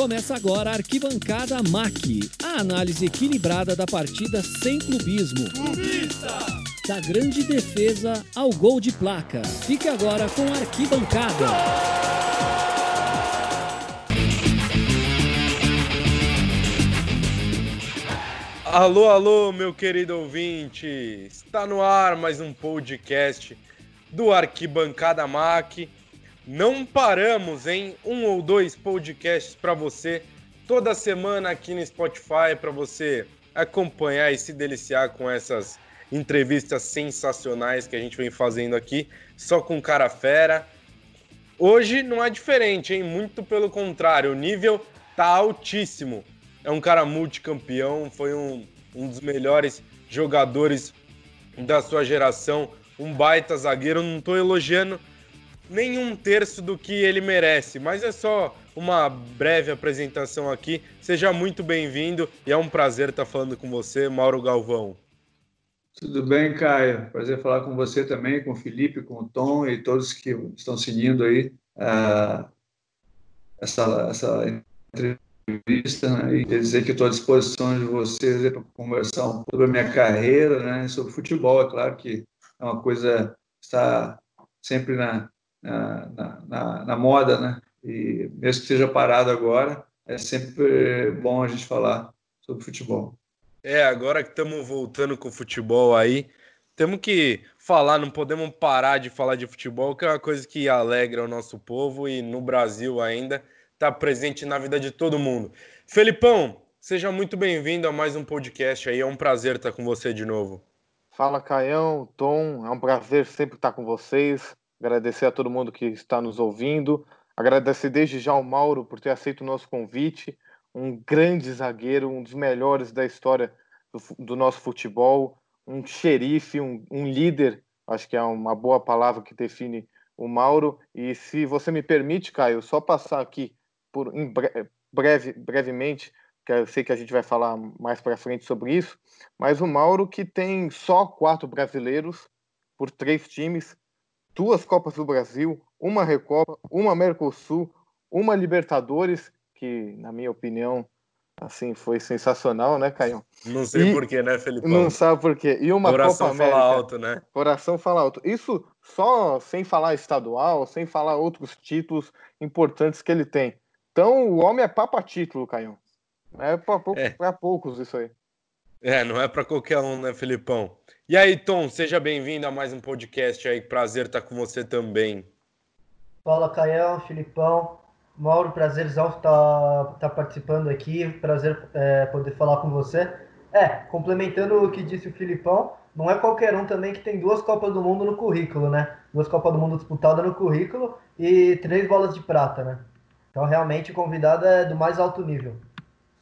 Começa agora a Arquibancada MAC, a análise equilibrada da partida sem clubismo. Clubista! Da grande defesa ao gol de placa. Fique agora com a Arquibancada. Alô, alô, meu querido ouvinte! Está no ar mais um podcast do Arquibancada MAC não paramos em um ou dois podcasts para você toda semana aqui no Spotify para você acompanhar e se deliciar com essas entrevistas sensacionais que a gente vem fazendo aqui, só com cara fera. Hoje não é diferente, hein? Muito pelo contrário, o nível tá altíssimo. É um cara multicampeão, foi um, um dos melhores jogadores da sua geração, um baita zagueiro. Não estou elogiando nem um terço do que ele merece, mas é só uma breve apresentação aqui. Seja muito bem-vindo e é um prazer estar falando com você, Mauro Galvão. Tudo bem, Caio? Prazer falar com você também, com o Felipe, com o Tom e todos que estão seguindo aí uh, essa, essa entrevista né? e dizer que estou à disposição de vocês para conversar um pouco sobre a minha carreira, né? sobre futebol, é claro que é uma coisa que está sempre na, na, na, na, moda, né? E mesmo que seja parado agora, é sempre bom a gente falar sobre futebol. É, agora que estamos voltando com o futebol aí, temos que falar, não podemos parar de falar de futebol, que é uma coisa que alegra o nosso povo e no Brasil ainda está presente na vida de todo mundo. Felipão, seja muito bem-vindo a mais um podcast aí, é um prazer estar com você de novo. Fala, Caião, Tom, é um prazer sempre estar com vocês agradecer a todo mundo que está nos ouvindo, agradecer desde já ao Mauro por ter aceito o nosso convite, um grande zagueiro, um dos melhores da história do, do nosso futebol, um xerife, um, um, líder, acho que é uma boa palavra que define o Mauro. E se você me permite, Caio, só passar aqui por em breve, brevemente, que eu sei que a gente vai falar mais para frente sobre isso, mas o Mauro que tem só quatro brasileiros por três times, duas Copas do Brasil, uma Recopa, uma Mercosul, uma Libertadores, que, na minha opinião, assim, foi sensacional, né, Caio? Não sei porquê, né, Felipe? Não sabe porquê. E uma Coração Copa América. fala alto, né? Coração fala alto. Isso só sem falar estadual, sem falar outros títulos importantes que ele tem. Então, o homem é papa título, Caio. É para é. poucos isso aí. É, não é para qualquer um, né, Felipão? E aí, Tom, seja bem-vindo a mais um podcast aí. Prazer estar com você também. Fala, Caião, Filipão. Mauro, prazerzão estar tá, tá participando aqui. Prazer é, poder falar com você. É, complementando o que disse o Filipão, não é qualquer um também que tem duas Copas do Mundo no currículo, né? Duas Copas do Mundo disputadas no currículo e três bolas de prata, né? Então, realmente, o convidado é do mais alto nível.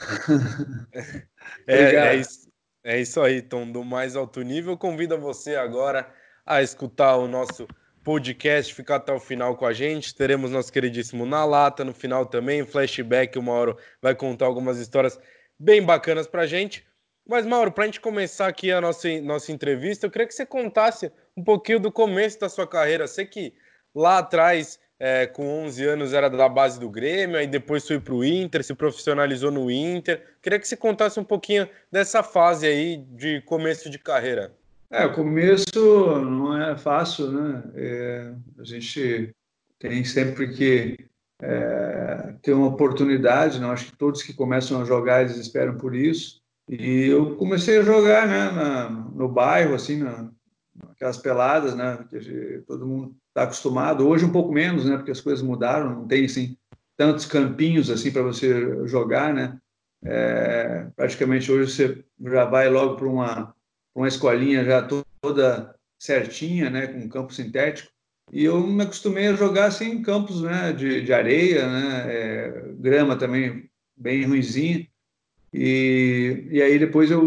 é, é, isso. É isso aí, Tom, do mais alto nível. Convido você agora a escutar o nosso podcast, ficar até o final com a gente. Teremos nosso queridíssimo Na Lata no final também, flashback. O Mauro vai contar algumas histórias bem bacanas pra gente. Mas, Mauro, para a gente começar aqui a nossa, nossa entrevista, eu queria que você contasse um pouquinho do começo da sua carreira. Sei que lá atrás é, com 11 anos era da base do Grêmio, aí depois foi para o Inter, se profissionalizou no Inter. Queria que você contasse um pouquinho dessa fase aí de começo de carreira. É, o começo não é fácil, né? É, a gente tem sempre que é, ter uma oportunidade, não? Né? Acho que todos que começam a jogar, eles esperam por isso. E eu comecei a jogar, né, na, no bairro, assim, na, aquelas peladas, né, que todo mundo está acostumado. Hoje um pouco menos, né? Porque as coisas mudaram, não tem assim tantos campinhos assim para você jogar, né? É, praticamente hoje você já vai logo para uma uma escolinha já toda certinha, né? Com campo sintético. E eu me acostumei a jogar assim em campos, né? De, de areia, né? É, grama também bem ruizinha. E, e aí depois eu,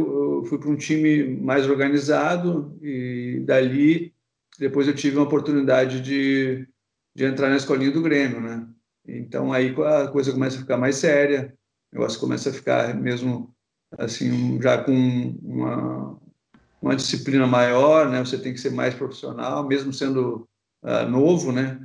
fui para um time mais organizado e dali depois eu tive uma oportunidade de, de entrar na escolinha do Grêmio, né? Então aí a coisa começa a ficar mais séria, o negócio começa a ficar mesmo assim já com uma, uma disciplina maior, né? Você tem que ser mais profissional, mesmo sendo uh, novo, né?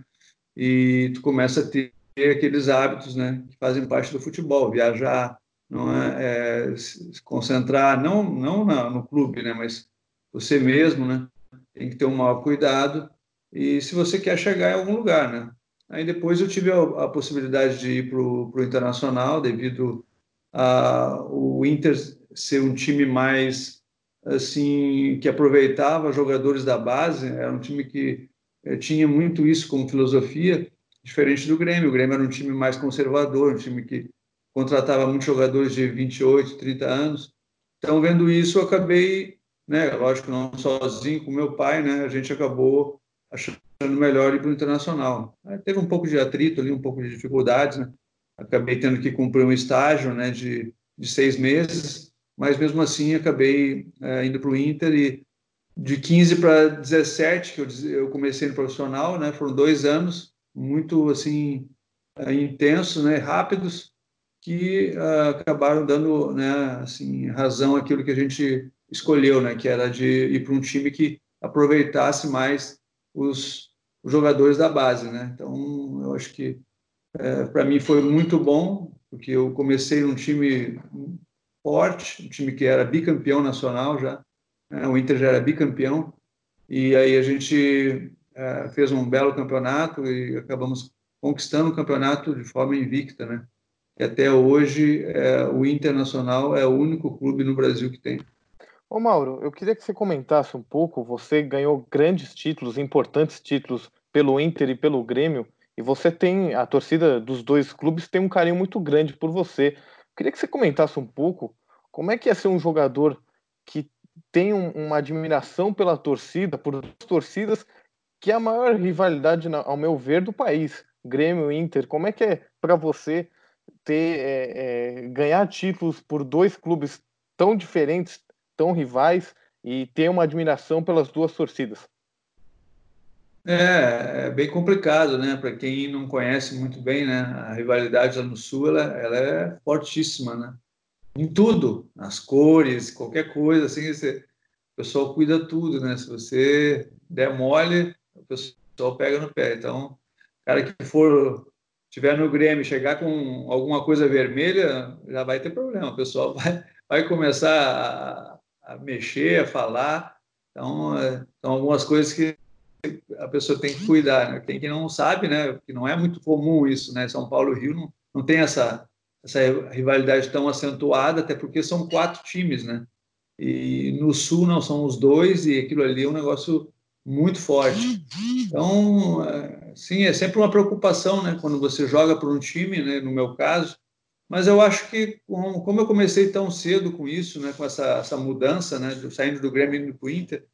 E tu começa a ter aqueles hábitos, né, que fazem parte do futebol, viajar, não é, é se concentrar, não, não na, no clube, né, mas você mesmo, né, tem que ter um maior cuidado e se você quer chegar em algum lugar, né. Aí depois eu tive a, a possibilidade de ir para o internacional devido a o Inter ser um time mais assim que aproveitava jogadores da base, era um time que eh, tinha muito isso como filosofia, diferente do Grêmio. O Grêmio era um time mais conservador, um time que contratava muitos jogadores de 28, 30 anos. Então, vendo isso, eu acabei, né, lógico, não sozinho, com meu pai, né, a gente acabou achando melhor ir para o internacional. Aí teve um pouco de atrito ali, um pouco de dificuldades, né? Acabei tendo que cumprir um estágio, né, de, de seis meses, mas mesmo assim acabei é, indo para o Inter e de 15 para 17 que eu, eu comecei no profissional, né, foram dois anos muito assim é, intensos, né, rápidos, que uh, acabaram dando, né, assim, razão àquilo que a gente escolheu, né, que era de ir para um time que aproveitasse mais os, os jogadores da base, né. Então, eu acho que é, para mim foi muito bom, porque eu comecei num time forte, um time que era bicampeão nacional já, né? o Inter já era bicampeão, e aí a gente é, fez um belo campeonato e acabamos conquistando o campeonato de forma invicta, né? E até hoje é, o Internacional é o único clube no Brasil que tem. Ô Mauro, eu queria que você comentasse um pouco. Você ganhou grandes títulos, importantes títulos pelo Inter e pelo Grêmio, e você tem a torcida dos dois clubes tem um carinho muito grande por você. Queria que você comentasse um pouco como é que é ser um jogador que tem um, uma admiração pela torcida, por duas torcidas, que é a maior rivalidade, ao meu ver, do país. Grêmio Inter. Como é que é para você ter é, é, ganhar títulos por dois clubes tão diferentes, tão rivais e ter uma admiração pelas duas torcidas? É, é bem complicado, né? Para quem não conhece muito bem, né? A rivalidade lá no Sul, ela, ela é fortíssima, né? Em tudo, nas cores, qualquer coisa, assim, você, o pessoal cuida tudo, né? Se você der mole, o pessoal pega no pé. Então, cara que for tiver no Grêmio chegar com alguma coisa vermelha, já vai ter problema. O pessoal vai, vai começar a, a mexer, a falar. Então, é, são algumas coisas que a pessoa tem que cuidar. Né? Tem quem não sabe, né? Que não é muito comum isso, né? São Paulo e Rio não, não tem essa essa rivalidade tão acentuada, até porque são quatro times, né? E no Sul não são os dois e aquilo ali é um negócio muito forte. Então, é, sim, é sempre uma preocupação, né? Quando você joga por um time, né? No meu caso, mas eu acho que como eu comecei tão cedo com isso, né? Com essa, essa mudança, né? Saindo do Grêmio indo para o Inter,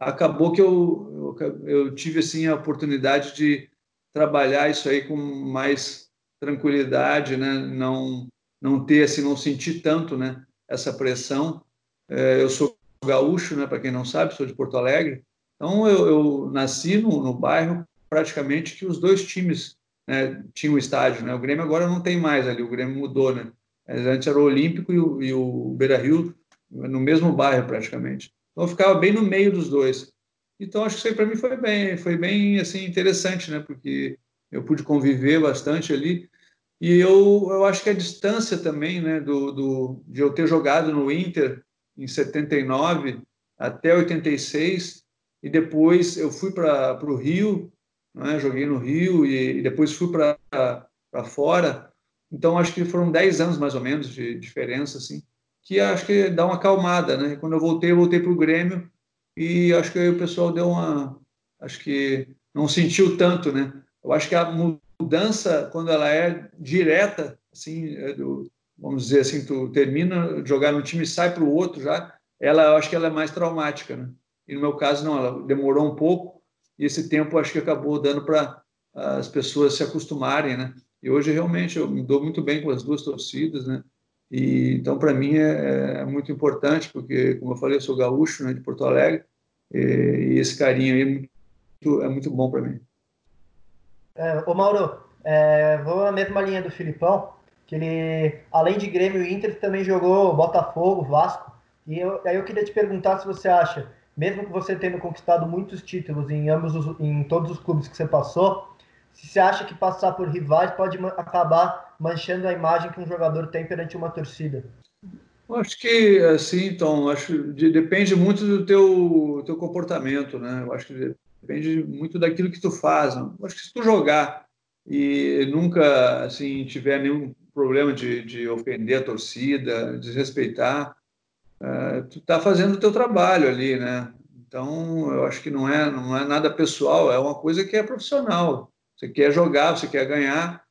acabou que eu, eu, eu, tive assim a oportunidade de trabalhar isso aí com mais tranquilidade, né? Não não ter assim, não sentir tanto, né? Essa pressão. É, eu sou gaúcho, né? Para quem não sabe, sou de Porto Alegre. Então eu, eu nasci no, no, bairro praticamente que os dois times né, tinham estádio, né? O Grêmio agora não tem mais ali, o Grêmio mudou, né? Antes era o Olímpico e o, e o Beira Rio no mesmo bairro praticamente. Então eu ficava bem no meio dos dois. Então acho que isso aí para mim foi bem, foi bem assim interessante, né? Porque eu pude conviver bastante ali e eu, eu acho que a distância também, né, do, do de eu ter jogado no Inter em 79 até 86 e depois eu fui para o Rio, né, joguei no Rio e, e depois fui para fora. Então acho que foram 10 anos mais ou menos de diferença assim que acho que dá uma acalmada, né? Quando eu voltei, eu voltei para o Grêmio e acho que o pessoal deu uma, acho que não sentiu tanto, né? Eu acho que a mudança quando ela é direta, assim, é do, vamos dizer assim, tu termina de jogar no time e sai para o outro já, ela, eu acho que ela é mais traumática, né? E no meu caso não, ela demorou um pouco e esse tempo acho que acabou dando para as pessoas se acostumarem, né? E hoje realmente eu me dou muito bem com as duas torcidas, né? E, então, para mim, é, é, muito importante, porque, como eu falei, eu sou gaúcho, né, de Porto Alegre, e, e esse carinho aí é muito, é muito bom para mim. É, ô Mauro, é, vou na mesma linha do Filipão, que ele, além de Grêmio e Inter, também jogou Botafogo, Vasco, e eu, aí eu queria te perguntar se você acha, mesmo que você tendo conquistado muitos títulos em ambos os, em todos os clubes que você passou, se você acha que passar por rivais pode acabar manchando a imagem que um jogador tem perante uma torcida. Acho que assim, então, acho de, depende muito do teu teu comportamento, né? Eu acho que depende muito daquilo que tu faz. Né? Acho que se tu jogar e nunca assim tiver nenhum problema de, de ofender a torcida, desrespeitar, uh, tu tá fazendo o teu trabalho ali, né? Então, eu acho que não é não é nada pessoal, é uma coisa que é profissional. Você quer jogar, você quer ganhar.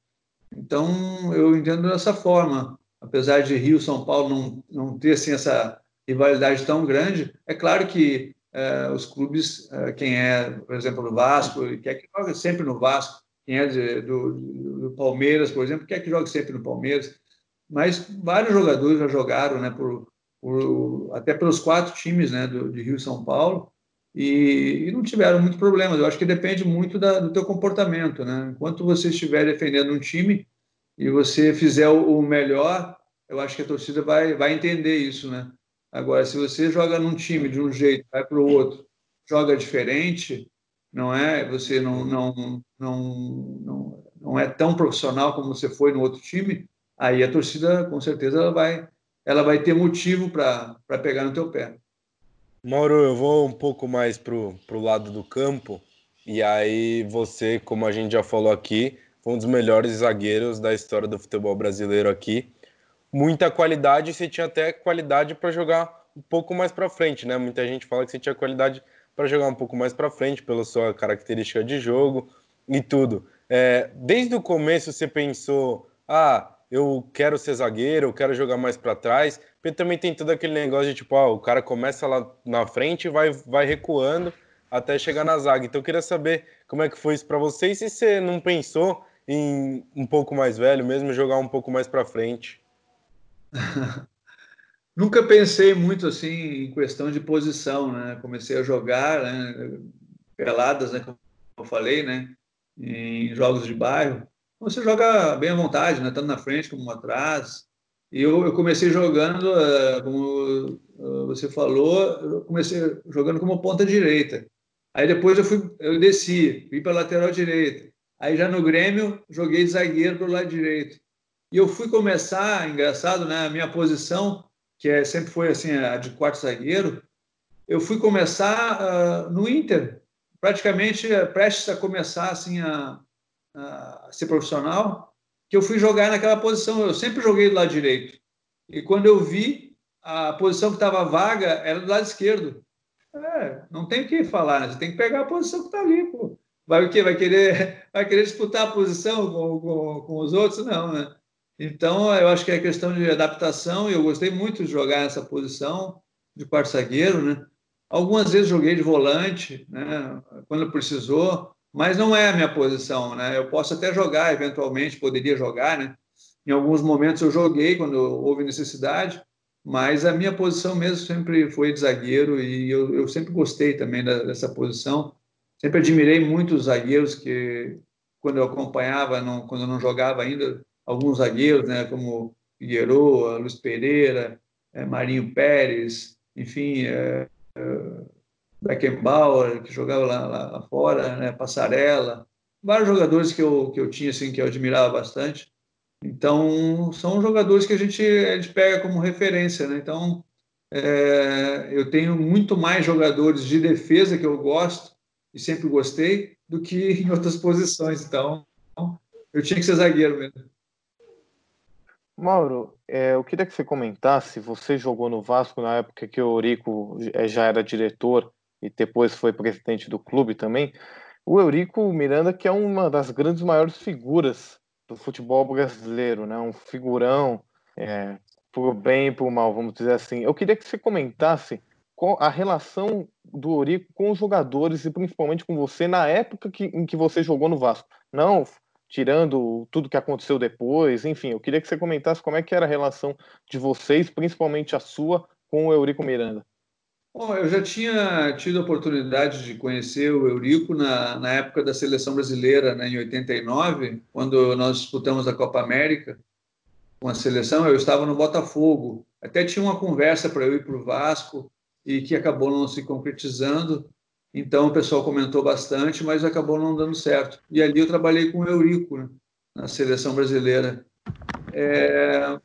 Então, eu entendo dessa forma. Apesar de Rio São Paulo não, não ter assim, essa rivalidade tão grande, é claro que é, os clubes, é, quem é, por exemplo, do Vasco, quer que jogue sempre no Vasco, quem é de, do, do, Palmeiras, por exemplo, quer que jogue sempre no Palmeiras. Mas vários jogadores já jogaram, né, por, por até pelos quatro times né, do, de Rio e São Paulo, e, e, não tiveram muito problemas. Eu acho que depende muito da, do teu comportamento, né? Enquanto você estiver defendendo um time e você fizer o, o melhor, eu acho que a torcida vai, vai entender isso, né? Agora, se você joga num time de um jeito, vai para o outro, joga diferente, não é? Você não, não, não, não, não é tão profissional como você foi no outro time, aí a torcida, com certeza, ela vai, ela vai ter motivo para pegar no teu pé. Mauro, eu vou um pouco mais pro, pro lado do campo. E aí você, como a gente já falou aqui, foi um dos melhores zagueiros da história do futebol brasileiro aqui. Muita qualidade, você tinha até qualidade para jogar um pouco mais para frente, né? Muita gente fala que você tinha qualidade para jogar um pouco mais para frente pela sua característica de jogo e tudo. É, desde o começo você pensou, ah, eu quero ser zagueiro, eu quero jogar mais para trás, porque também tem todo aquele negócio de tipo, ah, o cara começa lá na frente e vai, vai recuando até chegar na zaga. Então eu queria saber como é que foi isso para você e se você não pensou em um pouco mais velho mesmo, jogar um pouco mais para frente. Nunca pensei muito assim em questão de posição, né? Comecei a jogar né? peladas, né? Como eu falei, né? Em jogos de bairro você joga bem à vontade, né? tanto na frente como atrás. E eu, eu comecei jogando, uh, como uh, você falou, eu comecei jogando como ponta direita. Aí depois eu fui, eu desci, fui para lateral direita. Aí já no Grêmio joguei zagueiro para o lado direito. E eu fui começar, engraçado, né? A minha posição, que é, sempre foi assim a de quarto zagueiro, eu fui começar uh, no Inter, praticamente prestes a começar assim a, a ser profissional, que eu fui jogar naquela posição. Eu sempre joguei do lado direito. E quando eu vi, a posição que estava vaga era do lado esquerdo. É, não tem o que falar, né? Você tem que pegar a posição que está ali, pô. Vai o quê? Vai querer, vai querer disputar a posição com, com, com os outros? Não, né? Então, eu acho que é questão de adaptação eu gostei muito de jogar nessa posição de quarto zagueiro, né? Algumas vezes joguei de volante, né? Quando precisou, mas não é a minha posição, né? Eu posso até jogar, eventualmente, poderia jogar, né? Em alguns momentos eu joguei quando houve necessidade, mas a minha posição mesmo sempre foi de zagueiro e eu, eu sempre gostei também da, dessa posição. Sempre admirei muito os zagueiros que, quando eu acompanhava, não, quando eu não jogava ainda, alguns zagueiros, né? Como Figueiredo, Luiz Pereira, é, Marinho Pérez, enfim, é, é, Beckenbauer, que jogava lá, lá, fora, né? Passarella, vários jogadores que eu, que eu tinha, assim, que eu admirava bastante. Então, são jogadores que a gente, a gente pega como referência, né? Então, é, eu tenho muito mais jogadores de defesa que eu gosto e sempre gostei do que em outras posições. Então, eu tinha que ser zagueiro mesmo. Mauro, é, eu queria que você comentasse. Você jogou no Vasco na época que o Eurico é, já era diretor e depois foi presidente do clube também, o Eurico Miranda, que é uma das grandes maiores figuras do futebol brasileiro, né? um figurão, é, por bem e por mal, vamos dizer assim. Eu queria que você comentasse a relação do Eurico com os jogadores e principalmente com você na época que, em que você jogou no Vasco. Não tirando tudo que aconteceu depois, enfim, eu queria que você comentasse como é que era a relação de vocês, principalmente a sua, com o Eurico Miranda. Bom, eu já tinha tido a oportunidade de conhecer o Eurico na, na época da seleção brasileira, né, em 89, quando nós disputamos a Copa América com a seleção. Eu estava no Botafogo. Até tinha uma conversa para eu ir para o Vasco e que acabou não se concretizando. Então o pessoal comentou bastante, mas acabou não dando certo. E ali eu trabalhei com o Eurico, né, na seleção brasileira. É...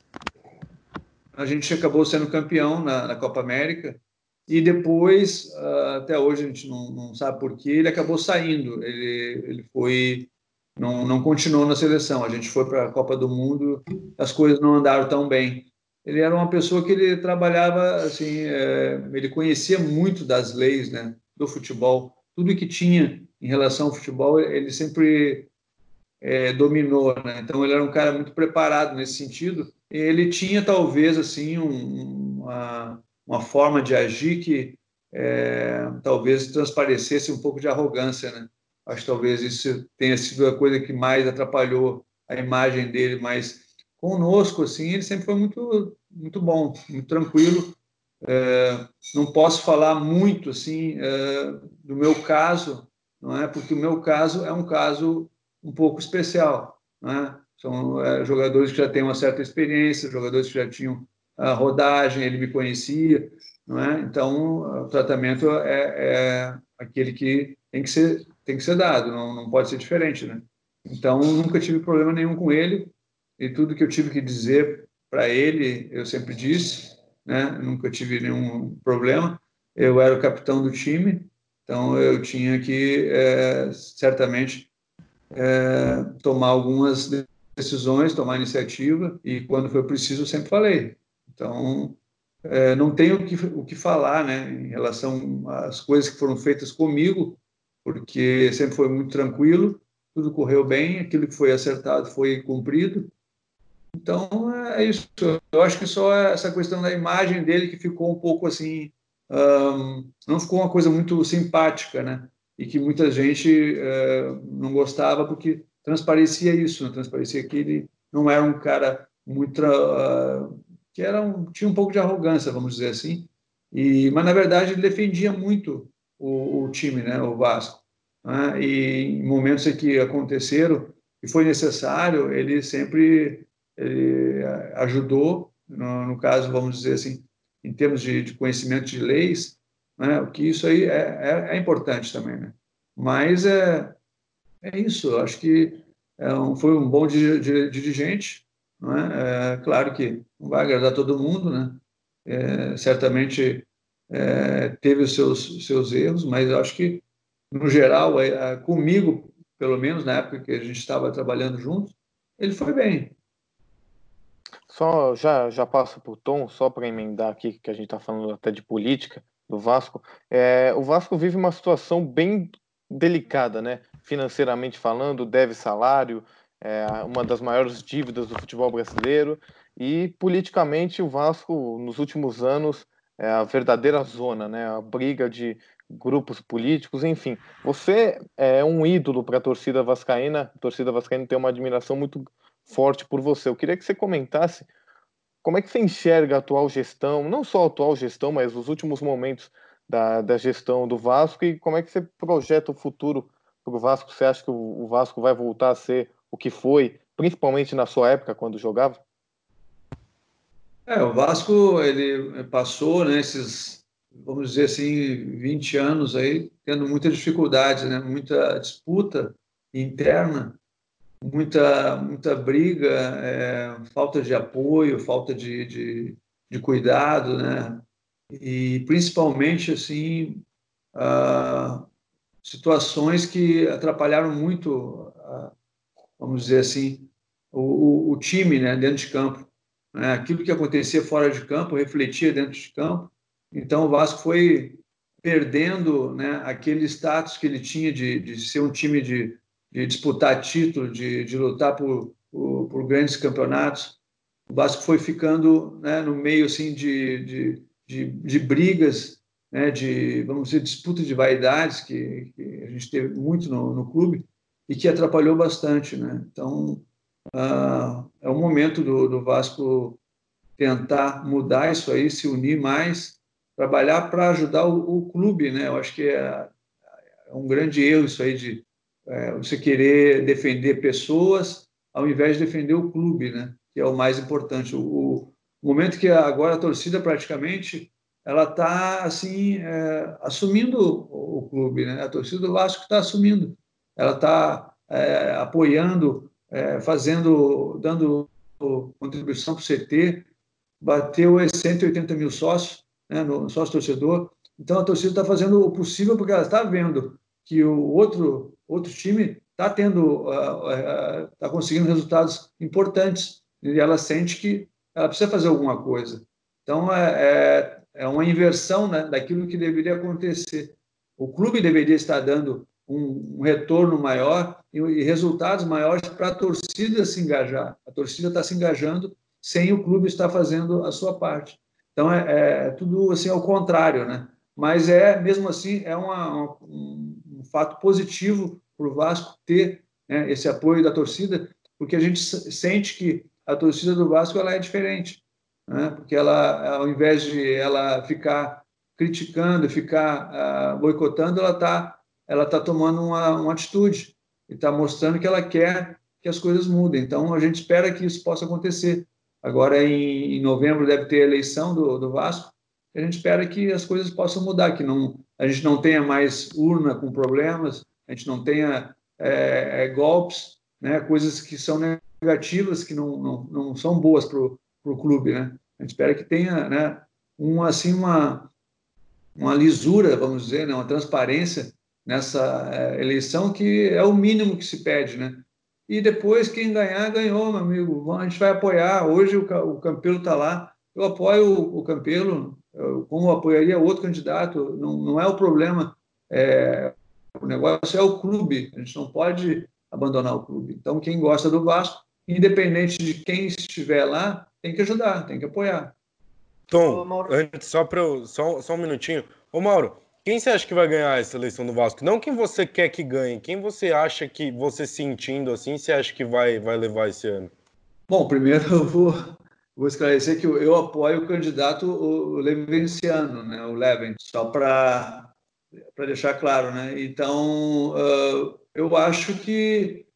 A gente acabou sendo campeão na, na Copa América e depois, uh, até hoje a gente não, não sabe por que, ele acabou saindo. Ele, ele foi, não, não continuou na seleção. A gente foi para a Copa do Mundo, as coisas não andaram tão bem. Ele era uma pessoa que ele trabalhava assim, é, ele conhecia muito das leis, né, do futebol. Tudo que tinha em relação ao futebol, ele sempre é, dominou, né? Então ele era um cara muito preparado nesse sentido. Ele tinha talvez assim um, uma uma forma de agir que é, talvez transparecesse um pouco de arrogância, né? Acho que talvez isso tenha sido a coisa que mais atrapalhou a imagem dele, mas conosco, assim, ele sempre foi muito, muito bom, muito tranquilo. É, não posso falar muito, assim, é, do meu caso, não é? Porque o meu caso é um caso um pouco especial, é? São é, jogadores que já têm uma certa experiência, jogadores que já tinham a rodagem, ele me conhecia, não é? Então, o tratamento é, é, aquele que tem que ser tem que ser dado, não, não pode ser diferente, né? Então, nunca tive problema nenhum com ele e tudo que eu tive que dizer para ele, eu sempre disse, né? Nunca tive nenhum problema. Eu era o capitão do time, então eu tinha que é, certamente é, tomar algumas decisões, tomar iniciativa e quando foi preciso eu sempre falei então, é, não tenho o que, o que falar né, em relação às coisas que foram feitas comigo, porque sempre foi muito tranquilo, tudo correu bem, aquilo que foi acertado foi cumprido. Então, é isso. Eu acho que só essa questão da imagem dele que ficou um pouco assim. Um, não ficou uma coisa muito simpática, né? E que muita gente uh, não gostava porque transparecia isso, né? transparecia que ele não era um cara muito uh, que era um, tinha um pouco de arrogância, vamos dizer assim. E, mas, na verdade, ele defendia muito o, o time, né, o Vasco. Né? E em momentos em que aconteceram e foi necessário, ele sempre ele ajudou, no, no, caso, vamos dizer assim, em termos de, de conhecimento de leis, né, o que isso aí é, é, é importante também. Né? Mas é, é isso, acho que é um, foi um bom dirigente, não é? é? claro que não vai agradar todo mundo, né? É, certamente é, teve os seus, seus erros, mas acho que, no geral, é, é, comigo, pelo menos na época que a gente estava trabalhando juntos, ele foi bem. Só já, já passo para o Tom, só para emendar aqui, que a gente está falando até de política do Vasco. É, o Vasco vive uma situação bem delicada, né? Financeiramente falando, deve salário, é uma das maiores dívidas do futebol brasileiro. E politicamente, o Vasco, nos últimos anos, é a verdadeira zona, né? a briga de grupos políticos, enfim. Você é um ídolo para a torcida vascaína, a torcida vascaína tem uma admiração muito forte por você. Eu queria que você comentasse como é que você enxerga a atual gestão, não só a atual gestão, mas os últimos momentos da, da gestão do Vasco e como é que você projeta o futuro para o Vasco? Você acha que o, o Vasco vai voltar a ser o que foi, principalmente na sua época, quando jogava? É, o Vasco ele passou né, esses, vamos dizer assim, 20 anos aí tendo muita dificuldade, né, muita disputa interna, muita, muita briga, é, falta de apoio, falta de, de, de, cuidado, né, e principalmente assim ah, situações que atrapalharam muito vamos dizer assim, o, o time né, dentro de campo. Né? Aquilo que acontecia fora de campo refletia dentro de campo. Então o Vasco foi perdendo né, aquele status que ele tinha de, de ser um time de, de disputar título, de, de lutar por, por, por, grandes campeonatos. O Vasco foi ficando né, no meio assim de, de, de, brigas, né, de vamos dizer disputa de vaidades que, que a gente teve muito no, no clube e que atrapalhou bastante, né? Então, uh, é o momento do, do, Vasco tentar mudar isso aí, se unir mais, trabalhar para ajudar o, o, clube, né? Eu acho que é, é um grande erro isso aí de é, você querer defender pessoas ao invés de defender o clube, né? Que é o mais importante. O, o momento que agora a torcida praticamente ela está assim é, assumindo o, o, clube, né? A torcida do Vasco está assumindo, ela está é, apoiando, é, fazendo, dando contribuição para o CT, bateu os 180 mil sócios, né, no sócio torcedor. Então a torcida está fazendo o possível porque ela está vendo que o outro outro time está tendo, está conseguindo resultados importantes e ela sente que ela precisa fazer alguma coisa. Então é, é, é uma inversão né, daquilo que deveria acontecer. O clube deveria estar dando um, um retorno maior e, e resultados maiores para a torcida se engajar. A torcida está se engajando sem o clube estar fazendo a sua parte. Então é, é tudo assim ao contrário, né? Mas é mesmo assim é uma, um, um fato positivo para o Vasco ter né, esse apoio da torcida, porque a gente sente que a torcida do Vasco ela é diferente, né? Porque ela, ao invés de ela ficar criticando, ficar uh, boicotando, ela está ela tá tomando uma, uma atitude e está mostrando que ela quer que as coisas mudem. Então a gente espera que isso possa acontecer. Agora em, em novembro deve ter a eleição do, do Vasco. A gente espera que as coisas possam mudar, que não a gente não tenha mais urna com problemas, a gente não tenha é, é, golpes, né, coisas que são negativas, que não, não, não são boas para o clube. Né? A gente espera que tenha né, uma, assim, uma, uma lisura, vamos dizer, né, uma transparência nessa é, eleição, que é o mínimo que se pede. Né? E depois, quem ganhar, ganhou, meu amigo. A gente vai apoiar. Hoje o, o Campelo está lá. Eu apoio o, o Campelo, como apoiaria outro candidato. Não, não é o problema. É, o negócio é o clube, a gente não pode abandonar o clube. Então, quem gosta do Vasco, independente de quem estiver lá, tem que ajudar, tem que apoiar. Tom, antes, só, pra eu, só, só um minutinho. Ô, Mauro, quem você acha que vai ganhar essa eleição do Vasco? Não quem você quer que ganhe, quem você acha que, você sentindo assim, você acha que vai, vai levar esse ano? Bom, primeiro eu vou, vou esclarecer que eu, apoio o candidato o Levenciano, né, o Leven, só para deixar claro, né? Então, uh, eu acho que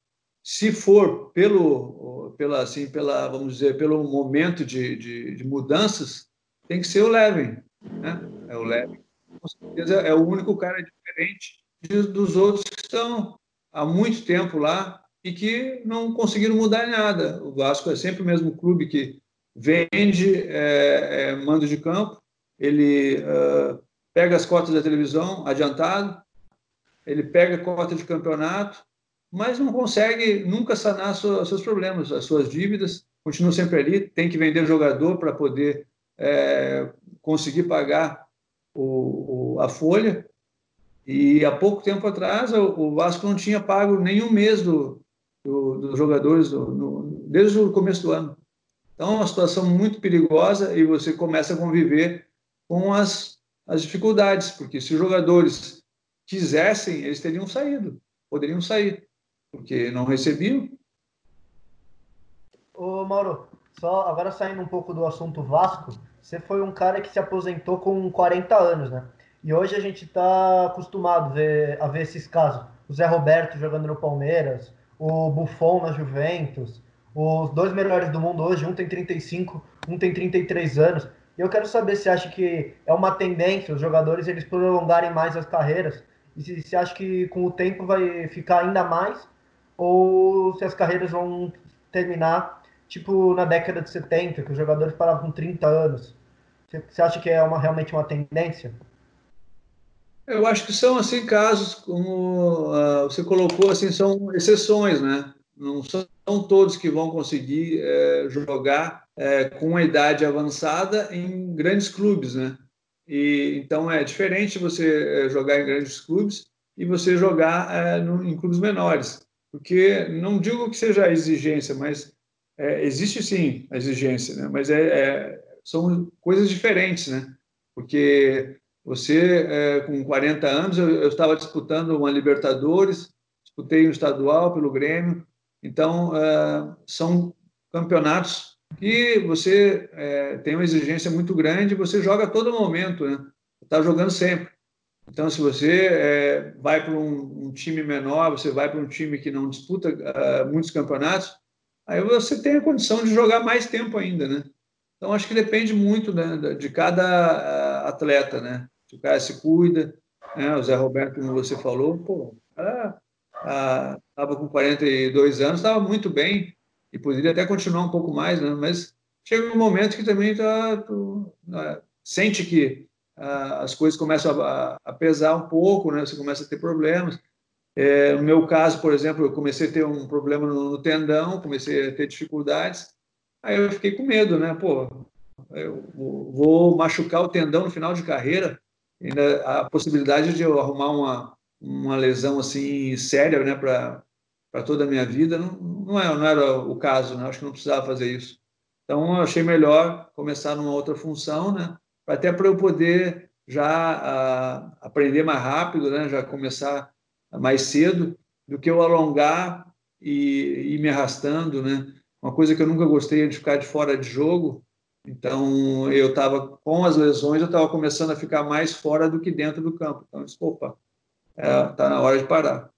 se for pelo, pela, assim, pela, vamos dizer, pelo momento de, de, de mudanças, tem que ser o Levin, né? É o Levin. Com certeza é o único cara diferente dos outros que estão há muito tempo lá e que não conseguiram mudar nada. O Vasco é sempre o mesmo clube que vende é, é, mando de campo, ele uh, pega as cotas da televisão adiantado, ele pega a cota de campeonato, mas não consegue nunca sanar seus problemas, as suas dívidas, continua sempre ali, tem que vender jogador para poder é, conseguir pagar o, o, a folha. E há pouco tempo atrás o, Vasco não tinha pago nenhum mês do, do, dos jogadores do, no, desde o começo do ano. Então é uma situação muito perigosa e você começa a conviver com as as dificuldades, porque se os jogadores quisessem, eles teriam saído, poderiam sair, porque não recebiam. Ô Mauro, só agora saindo um pouco do assunto Vasco, você foi um cara que se aposentou com 40 anos, né? E hoje a gente está acostumado ver, a ver esses casos. O Zé Roberto jogando no Palmeiras, o Buffon na Juventus, os dois melhores do mundo hoje, um tem 35, um tem 33 anos. Eu quero saber se acha que é uma tendência os jogadores eles prolongarem mais as carreiras e se, se acha que com o tempo vai ficar ainda mais ou se as carreiras vão terminar tipo na década de 70, que os jogadores paravam com 30 anos. Você, acha que é uma, realmente uma tendência? Eu acho que são assim casos como uh, você colocou assim são exceções, né? Não são todos que vão conseguir é, jogar é, com a idade avançada em grandes clubes, né? E, então é diferente você é, jogar em grandes clubes e você jogar é, no, em clubes menores, porque não digo que seja a exigência, mas existe sim a exigência, né? Mas é, é são coisas diferentes, né? Porque você com 40 anos eu, eu estava disputando uma Libertadores, disputei um estadual pelo Grêmio, então são campeonatos que você é, tem uma exigência muito grande, você joga a todo momento, né? Está jogando sempre. Então, se você é, vai para um, um, time menor, você vai para um time que não disputa uh, muitos campeonatos, aí você tem a condição de jogar mais tempo ainda, né? Então, acho que depende muito né, de cada atleta, né? Se o cara se cuida, né? O Zé Roberto, como você falou, pô, estava com 42 anos, estava muito bem e poderia até continuar um pouco mais, né? Mas chega um momento que também tá, tu, né? sente que ah, as coisas começam a, a, pesar um pouco, né? Você começa a ter problemas. É, no meu caso, por exemplo, eu comecei a ter um problema no, no tendão, comecei a ter dificuldades. Aí eu fiquei com medo, né? Pô, eu vou machucar o tendão no final de carreira. Ainda a possibilidade de eu arrumar uma, uma lesão assim séria, né, para toda a minha vida, não, não, é, não era o caso, né? Acho que não precisava fazer isso. Então, eu achei melhor começar numa outra função, né? Até para eu poder já uh, aprender mais rápido, né? Já começar mais cedo, do que eu alongar e ir me arrastando, né? Uma coisa que eu nunca gostei é de ficar de fora de jogo. Então, eu estava com as lesões, eu estava começando a ficar mais fora do que dentro do campo. Então, opa, está é, na hora de parar.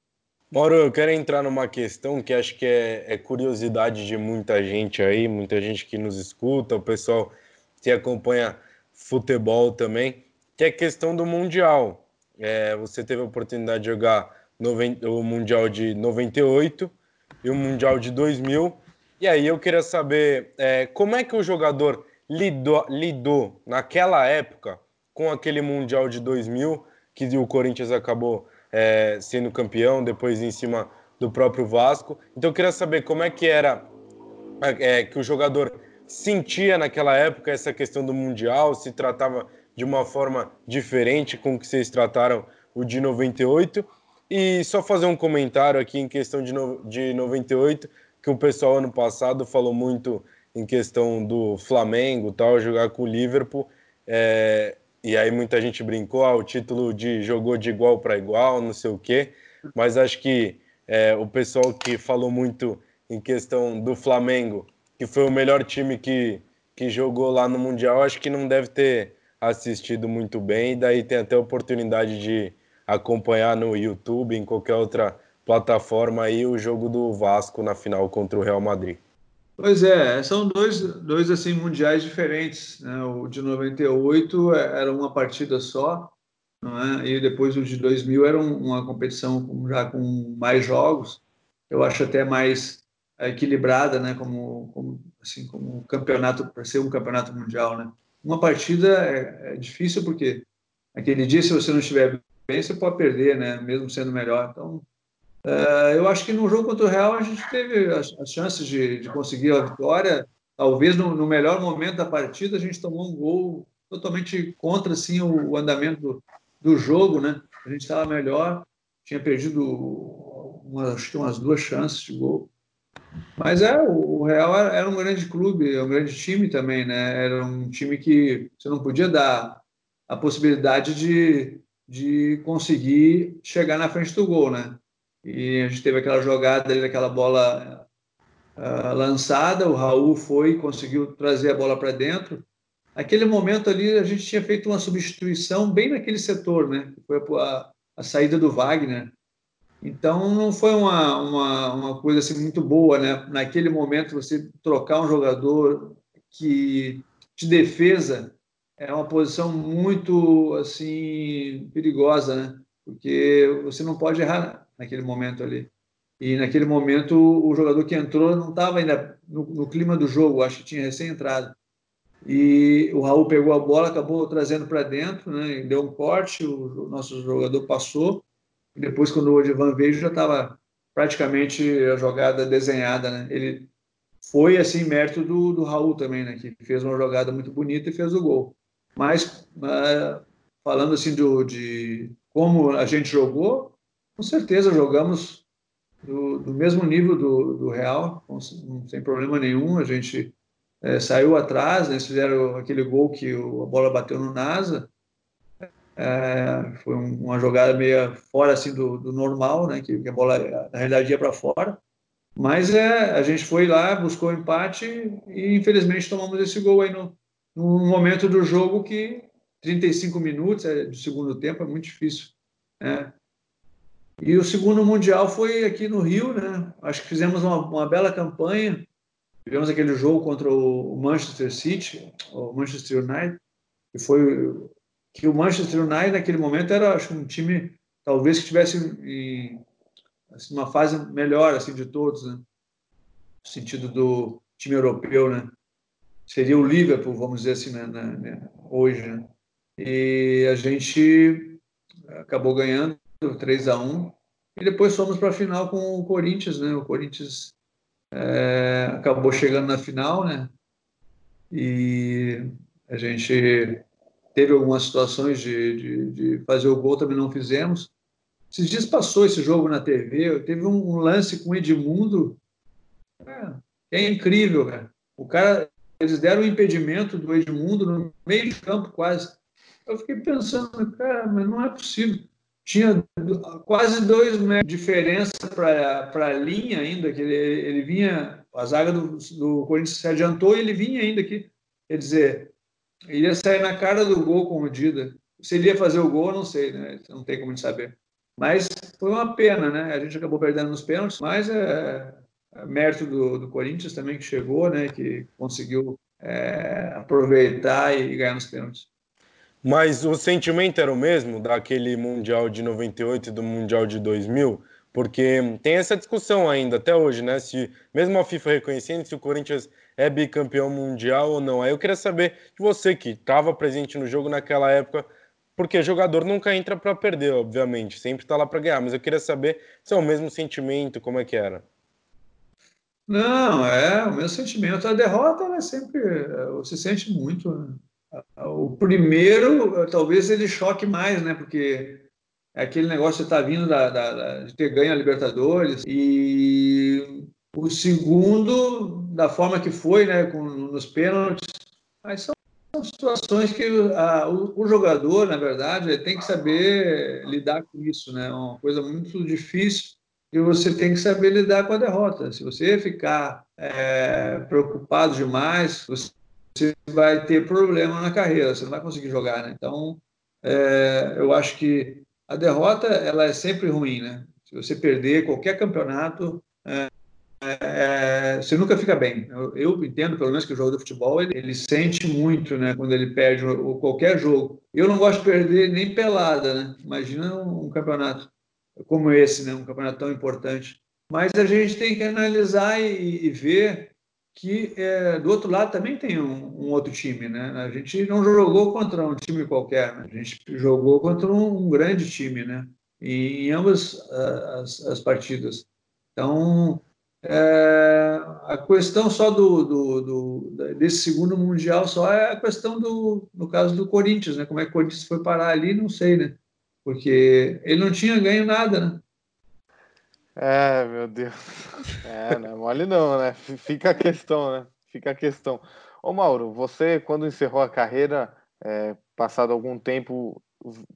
Mauro, eu quero entrar numa questão que acho que é, é, curiosidade de muita gente aí, muita gente que nos escuta, o pessoal que acompanha futebol também, que é a questão do Mundial. É, você teve a oportunidade de jogar o Mundial de 98 e o Mundial de 2000, e aí eu queria saber é, como é que o jogador lidou, lidou naquela época com aquele Mundial de 2000 que o Corinthians acabou é, sendo campeão, depois em cima do próprio Vasco. Então eu queria saber como é que era é, que o jogador sentia naquela época essa questão do Mundial, se tratava de uma forma diferente com que vocês trataram o de 98. E só fazer um comentário aqui em questão de, no, de 98, que o pessoal ano passado falou muito em questão do Flamengo tal, jogar com o Liverpool. É, e aí muita gente brincou, ah, o título de jogou de igual para igual, não sei o quê. Mas acho que é, o pessoal que falou muito em questão do Flamengo, que foi o melhor time que, que jogou lá no Mundial, acho que não deve ter assistido muito bem. E daí tem até a oportunidade de acompanhar no YouTube, em qualquer outra plataforma aí, o jogo do Vasco na final contra o Real Madrid. Pois é, são dois, dois assim mundiais diferentes. Né? O de 98 é, era uma partida só, é? e depois o de 2000 era uma competição já com mais jogos. Eu acho até mais equilibrada, né? Como, como assim como campeonato para ser um campeonato mundial, né? Uma partida é, é, difícil porque aquele dia se você não estiver bem você pode perder, né? Mesmo sendo melhor. Então Uh, eu acho que no jogo contra o Real a gente teve as, as chances de, de, conseguir a vitória. Talvez no, no, melhor momento da partida a gente tomou um gol totalmente contra assim, o, o andamento do, do, jogo. Né? A gente estava melhor, tinha perdido umas, acho que umas duas chances de gol. Mas é, o Real era um grande clube, um grande time também, né? Era um time que você não podia dar a possibilidade de, de conseguir chegar na frente do gol, né? E a gente teve aquela jogada ali daquela bola uh, lançada, o Raul foi conseguiu trazer a bola para dentro. Aquele momento ali a gente tinha feito uma substituição bem naquele setor, né? Foi a, a saída do Wagner. Então não foi uma, uma, uma coisa assim muito boa, né? Naquele momento você trocar um jogador que de defesa é uma posição muito assim perigosa, né? Porque você não pode errar naquele momento ali. E naquele momento o jogador que entrou não estava ainda no, no, clima do jogo, acho que tinha recém entrado. E o Raul pegou a bola, acabou trazendo para dentro, né? deu um corte, o, o, nosso jogador passou. E depois, quando o Odivan veio, já estava praticamente a jogada desenhada. Né? Ele foi assim mérito do, do Raul também, né? que fez uma jogada muito bonita e fez o gol. Mas uh, falando assim do, de como a gente jogou, com certeza jogamos do, do mesmo nível do, do Real, sem problema nenhum. A gente é, saiu atrás, eles fizeram aquele gol que o, a bola bateu no NASA. É, foi um, uma jogada meio fora assim do, do normal, né? Que, que, a bola na realidade ia para fora. Mas é, a gente foi lá, buscou o empate e infelizmente tomamos esse gol aí no, no momento do jogo que 35 minutos é, do segundo tempo é muito difícil. Né? E o segundo Mundial foi aqui no Rio, né? Acho que fizemos uma, uma bela campanha. Tivemos aquele jogo contra o Manchester City, o Manchester United, que foi que o Manchester United naquele momento era acho, um time talvez que estivesse em assim, uma fase melhor assim de todos, né? no sentido do time europeu, né? Seria o Liverpool, vamos dizer assim, né, né, hoje, né? E a gente acabou ganhando 3 a 1 e depois fomos para a final com o Corinthians, né? O Corinthians é, acabou chegando na final, né? E a gente teve algumas situações de, de, de, fazer o gol, também não fizemos. Esses dias passou esse jogo na TV, teve um, lance com o Edmundo, é, é incrível, cara. O cara, eles deram o um impedimento do Edmundo no meio de campo quase. Eu fiquei pensando, cara, mas não é possível. Tinha quase dois metros de diferença para a linha ainda, que ele, ele vinha, a zaga do, do Corinthians se adiantou e ele vinha ainda aqui. Quer dizer, ele ia sair na cara do gol com o Dida. Se ele ia fazer o gol, não sei, né? Não tem como saber. Mas foi uma pena, né? A gente acabou perdendo nos pênaltis, mas é, é mérito do, do, Corinthians também que chegou, né? Que conseguiu é, aproveitar e ganhar nos pênaltis. Mas o sentimento era o mesmo daquele Mundial de 98 e do Mundial de 2000? Porque tem essa discussão ainda até hoje, né? Se mesmo a FIFA reconhecendo se o Corinthians é bicampeão mundial ou não. Aí eu queria saber de você que estava presente no jogo naquela época, porque jogador nunca entra para perder, obviamente, sempre está lá para ganhar. Mas eu queria saber se é o mesmo sentimento, como é que era? Não, é o mesmo sentimento. A derrota é sempre você sente muito. Né? O primeiro, talvez ele choque mais, né? Porque é aquele negócio está vindo da, da, de ter ganho a Libertadores e o segundo, da forma que foi, né, com, nos pênaltis, mas são, são situações que a, o, o, jogador, na verdade, tem que saber lidar com isso, né? É uma coisa muito difícil e você tem que saber lidar com a derrota. Se você ficar é, preocupado demais, você vai ter problema na carreira, você não vai conseguir jogar, né? Então, é, eu acho que a derrota ela é sempre ruim, né? Se você perder qualquer campeonato, é, é, você nunca fica bem. Eu, eu, entendo, pelo menos, que o jogo de futebol ele, ele sente muito, né, quando ele perde o, qualquer jogo. Eu não gosto de perder nem pelada, né? Imagina um, um, campeonato como esse, né, um campeonato tão importante. Mas a gente tem que analisar e, e ver que é, do outro lado também tem um, um, outro time, né? A gente não jogou contra um time qualquer, né? a gente jogou contra um, um grande time, né? E, em ambas as, as partidas. Então é, a questão só do, do, do, desse segundo mundial só é a questão do no caso do Corinthians, né? Como é que o Corinthians foi parar ali, não sei, né? Porque ele não tinha ganho nada, né? É, meu Deus. É, não é mole não, né? Fica a questão, né? Fica a questão. Ô Mauro, você quando encerrou a carreira, é, passado algum tempo,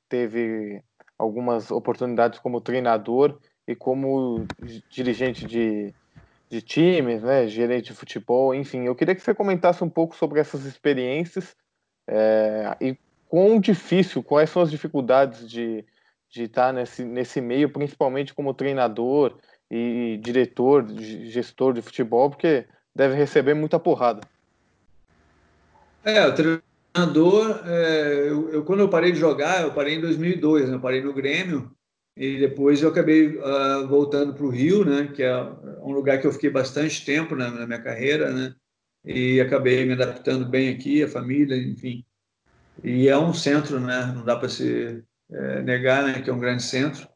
teve algumas oportunidades como treinador e como dirigente de, de times, né, gerente de futebol, enfim. Eu queria que você comentasse um pouco sobre essas experiências é, e quão difícil, quais são as dificuldades de, de estar nesse, nesse meio, principalmente como treinador e diretor, gestor de futebol, porque deve receber muita porrada. É, o treinador, é, eu, eu, quando eu parei de jogar, eu parei em 2002, né, eu parei no Grêmio, e depois eu acabei uh, voltando para o Rio, né, que é um lugar que eu fiquei bastante tempo na, na, minha carreira, né, e acabei me adaptando bem aqui, a família, enfim. E é um centro, né, não dá para se é, negar, né, que é um grande centro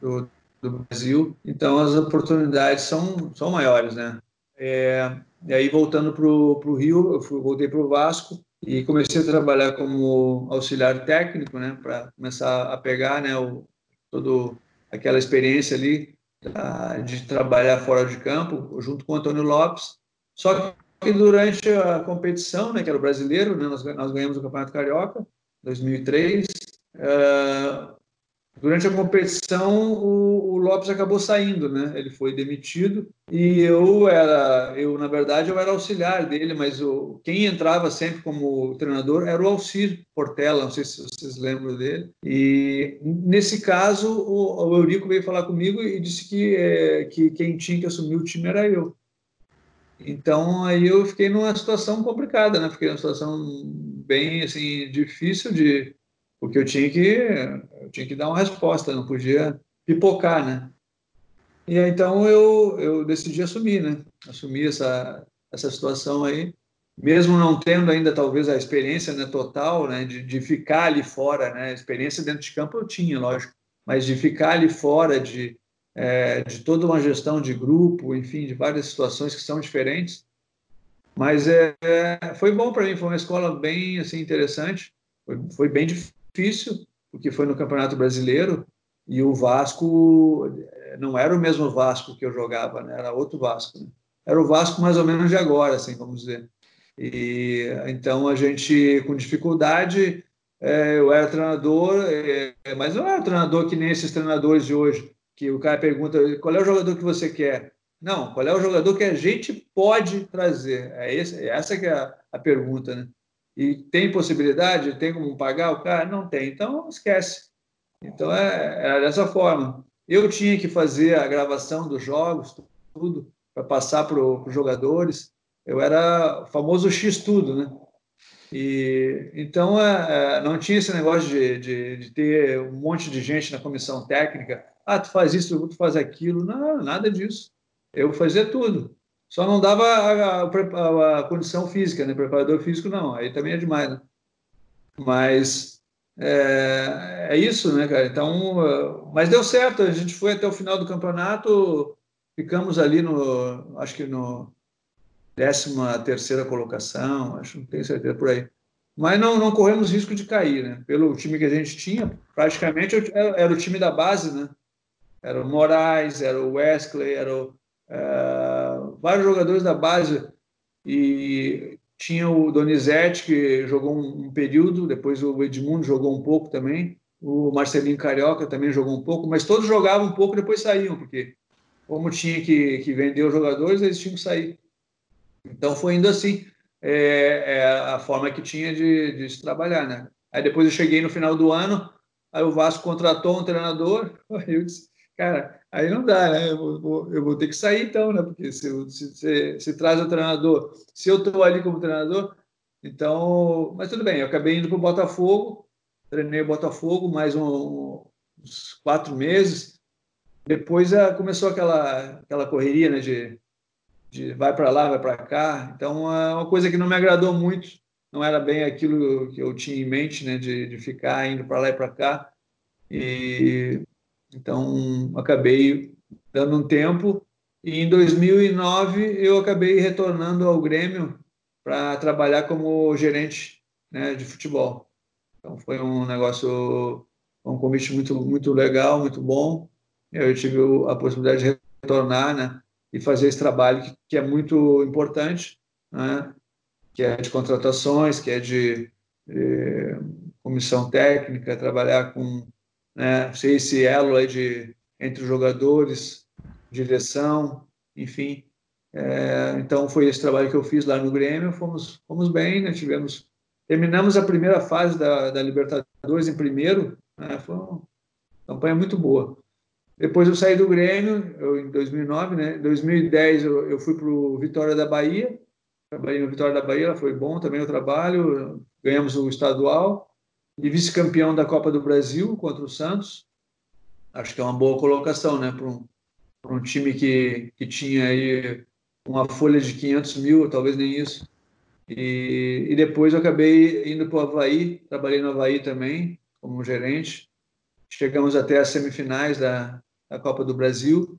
do, do Brasil. Então as oportunidades são são maiores, né. É, e aí voltando para o Rio, eu fui, voltei para o Vasco e comecei a trabalhar como auxiliar técnico, né, para começar a pegar, né, o toda aquela experiência ali de trabalhar fora de campo, junto com o Antônio Lopes. Só que durante a competição, né, que era o brasileiro, né, nós, nós ganhamos o Campeonato Carioca, 2003, uh, Durante a competição, o, o, Lopes acabou saindo, né? Ele foi demitido e eu era, eu na verdade eu era auxiliar dele, mas o, quem entrava sempre como treinador era o Alcir Portela, não sei se vocês lembram dele. E nesse caso, o, o Eurico veio falar comigo e disse que é, que quem tinha que assumir o time era eu. Então aí eu fiquei numa situação complicada, né? Fiquei numa situação bem assim difícil de porque eu tinha que eu tinha que dar uma resposta, não podia pipocar, né? E aí, então eu, eu decidi assumir, né? Assumir essa, essa situação aí, mesmo não tendo ainda talvez a experiência né, total, né, de, de ficar ali fora, né? A experiência dentro de campo eu tinha, lógico, mas de ficar ali fora de, é, de toda uma gestão de grupo, enfim, de várias situações que são diferentes. Mas é, é foi bom para mim, foi uma escola bem assim interessante, foi, foi bem difícil, porque foi no Campeonato Brasileiro e o Vasco não era o mesmo Vasco que eu jogava, né? era outro Vasco. Né? Era o Vasco mais ou menos de agora, assim, vamos dizer. E então a gente, com dificuldade, é, eu era treinador, é, mas não era treinador que nem esses treinadores de hoje, que o cara pergunta qual é o jogador que você quer. Não, qual é o jogador que a gente pode trazer? É esse, essa que é a, a pergunta, né? E tem possibilidade? Tem como pagar o cara? Não tem. Então, esquece. Então, é, é dessa forma. Eu tinha que fazer a gravação dos jogos, tudo, para passar para os jogadores. Eu era o famoso X-Tudo, né? E, então, é, é, não tinha esse negócio de, de, de, ter um monte de gente na comissão técnica. Ah, tu faz isso, tu faz aquilo. Não, nada disso. Eu fazia tudo. Só não dava a, a, a condição física, né? Preparador físico, não. Aí também é demais, né? Mas é, é, isso, né, cara? Então, mas deu certo. A gente foi até o final do campeonato, ficamos ali no, acho que no décima terceira colocação, acho, não tenho certeza por aí. Mas não, não corremos risco de cair, né? Pelo time que a gente tinha, praticamente era o time da base, né? Era o Moraes, era o Wesley, era o, uh, vários jogadores da base. E tinha o Donizete, que jogou um, um, período, depois o Edmundo jogou um pouco também, o Marcelinho Carioca também jogou um pouco, mas todos jogavam um pouco e depois saíam, porque como tinha que, que vender os jogadores, eles tinham que sair. Então foi indo assim, é, é a forma que tinha de, de se trabalhar, né? Aí depois eu cheguei no final do ano, aí o Vasco contratou um treinador, eu disse, cara, aí não dá, né? Eu vou, eu vou ter que sair então, né? Porque se, se, se, se traz o treinador, se eu estou ali como treinador, então. Mas tudo bem, eu acabei indo para o Botafogo, treinei o Botafogo mais um, uns quatro meses. Depois uh, começou aquela, aquela correria, né? De, de vai para lá, vai para cá. Então, é uma coisa que não me agradou muito. Não era bem aquilo que eu tinha em mente, né? De, de ficar indo para lá e para cá. E então, acabei dando um tempo e em 2009 eu acabei retornando ao Grêmio para trabalhar como gerente né, de futebol. Então, foi um negócio, um convite muito, muito legal, muito bom. Eu tive a possibilidade de retornar né, e fazer esse trabalho que, que é muito importante, né, que é de contratações, que é de, de comissão técnica, trabalhar com né? ser esse elo aí de, entre os jogadores, direção, enfim. É, então foi esse trabalho que eu fiz lá no Grêmio, fomos, fomos bem, né? tivemos, terminamos a primeira fase da, da Libertadores em primeiro, né? foi uma campanha muito boa. Depois eu saí do Grêmio, eu, em 2009, né? Em 2010 eu, eu fui para o Vitória da Bahia, trabalhei no Vitória da Bahia, foi bom também o trabalho, ganhamos o estadual e vice-campeão da Copa do Brasil contra o Santos. Acho que é uma boa colocação, né, para um, um time que, que tinha aí uma folha de 500 mil, talvez nem isso. E, e depois eu acabei indo para o Havaí, trabalhei no Havaí também, como gerente. Chegamos até as semifinais da, da Copa do Brasil,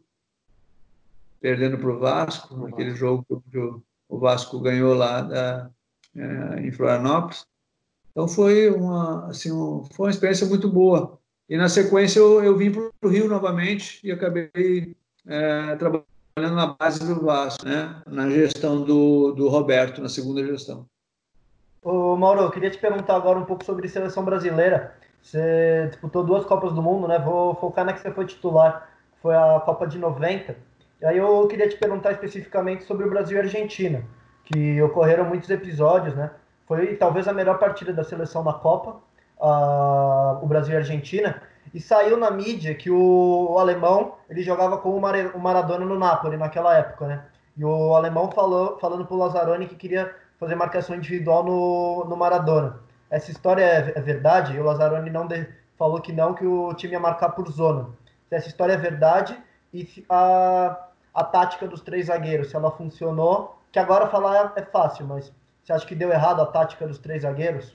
perdendo para o Vasco, naquele jogo que o, o Vasco ganhou lá da, é, em Florianópolis. Então foi uma, assim, um, foi uma experiência muito boa. E na sequência eu, eu vim para o Rio novamente e acabei é, trabalhando na base do Vasco, né? na gestão do, do Roberto, na segunda gestão. Ô, Mauro, eu queria te perguntar agora um pouco sobre seleção brasileira. Você disputou duas Copas do Mundo, né? Vou focar na que você foi titular, foi a Copa de 90. E aí eu queria te perguntar especificamente sobre o Brasil e Argentina, que ocorreram muitos episódios, né? Foi talvez a melhor partida da seleção da Copa, uh, o Brasil e a Argentina. E saiu na mídia que o, o alemão ele jogava com o Maradona no Napoli naquela época, né? E o alemão falou, falando pro Lazzaroni que queria fazer marcação individual no, no Maradona. essa história é, é verdade? O Lazzaroni não de, falou que não, que o time ia marcar por zona. Se essa história é verdade e a, a tática dos três zagueiros, se ela funcionou, que agora falar é, é fácil, mas você acha que deu errado a tática dos três zagueiros?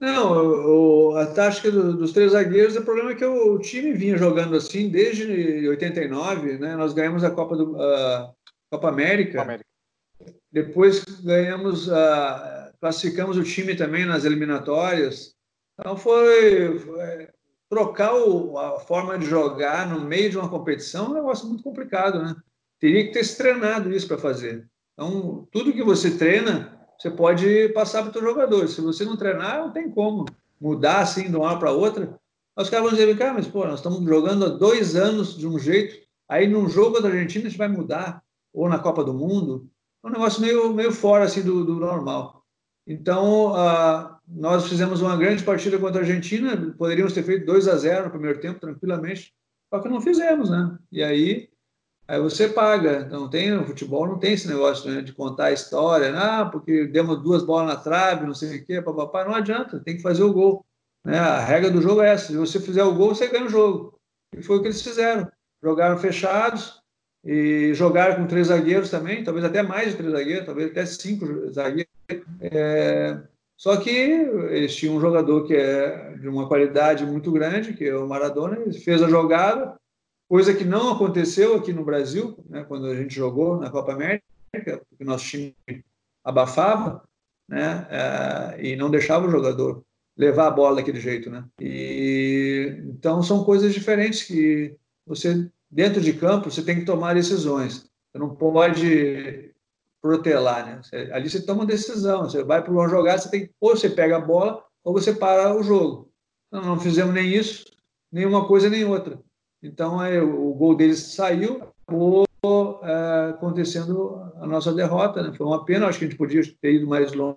Não, o, a tática do, dos três zagueiros, o problema é que o, o, time vinha jogando assim desde 89, né? Nós ganhamos a Copa, do, a Copa América. Copa América. Depois ganhamos, a, classificamos o time também nas eliminatórias. Então foi, foi trocar o, a forma de jogar no meio de uma competição é um negócio muito complicado, né? Teria que ter se treinado isso para fazer. Então, tudo que você treina, você pode passar para o seu jogador. Se você não treinar, não tem como mudar assim de uma hora para outra. Os caras vão dizer, cara, mas pô, nós estamos jogando há dois anos de um jeito, aí num jogo da Argentina a gente vai mudar, ou na Copa do Mundo. É um negócio meio, meio fora assim do, do normal. Então, uh, nós fizemos uma grande partida contra a Argentina, poderíamos ter feito 2 a 0 no primeiro tempo, tranquilamente, só que não fizemos, né? E aí Aí você paga. Não tem, no futebol não tem esse negócio né, de contar a história, ah, porque demos duas bolas na trave, não sei o quê, papapá. Não adianta, tem que fazer o gol. Né? A regra do jogo é essa: se você fizer o gol, você ganha o jogo. E foi o que eles fizeram. Jogaram fechados e jogaram com três zagueiros também, talvez até mais de três zagueiros, talvez até cinco zagueiros. É... Só que eles tinham um jogador que é de uma qualidade muito grande, que é o Maradona, ele fez a jogada, coisa que não aconteceu aqui no Brasil, né, quando a gente jogou na Copa América, porque nosso time abafava né, é, e não deixava o jogador levar a bola daquele jeito. Né? E, então, são coisas diferentes que você, dentro de campo, você tem que tomar decisões. Você não pode protelar. Né? Você, ali você toma uma decisão. Você vai para uma jogada, você tem, ou você pega a bola ou você para o jogo. Então, não fizemos nem isso, nem uma coisa nem outra. Então, é, o gol deles saiu, acabou é, acontecendo a nossa derrota. Né? Foi uma pena, acho que a gente podia ter ido mais longe.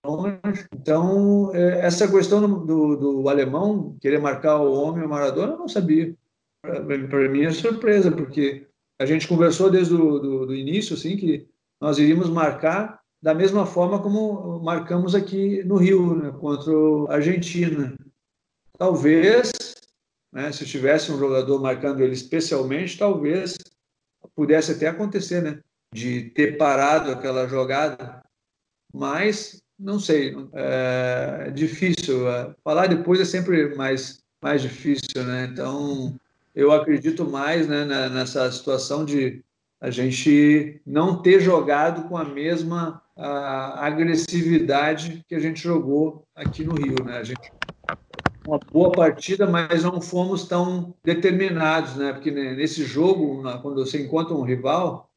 Então, é, essa questão do, do, alemão querer marcar o homem, o Maradona, eu não sabia. Para mim é surpresa, porque a gente conversou desde o do, do início, assim, que nós iríamos marcar da mesma forma como marcamos aqui no Rio, né, contra a Argentina. Talvez né? Se tivesse um jogador marcando ele especialmente, talvez pudesse até acontecer, né? De ter parado aquela jogada, mas não sei, é difícil. É, falar depois é sempre mais, mais difícil, né? Então, eu acredito mais né, nessa situação de a gente não ter jogado com a mesma a agressividade que a gente jogou aqui no Rio, né? A gente uma boa partida, mas não fomos tão determinados, né? Porque nesse jogo, quando você encontra um rival,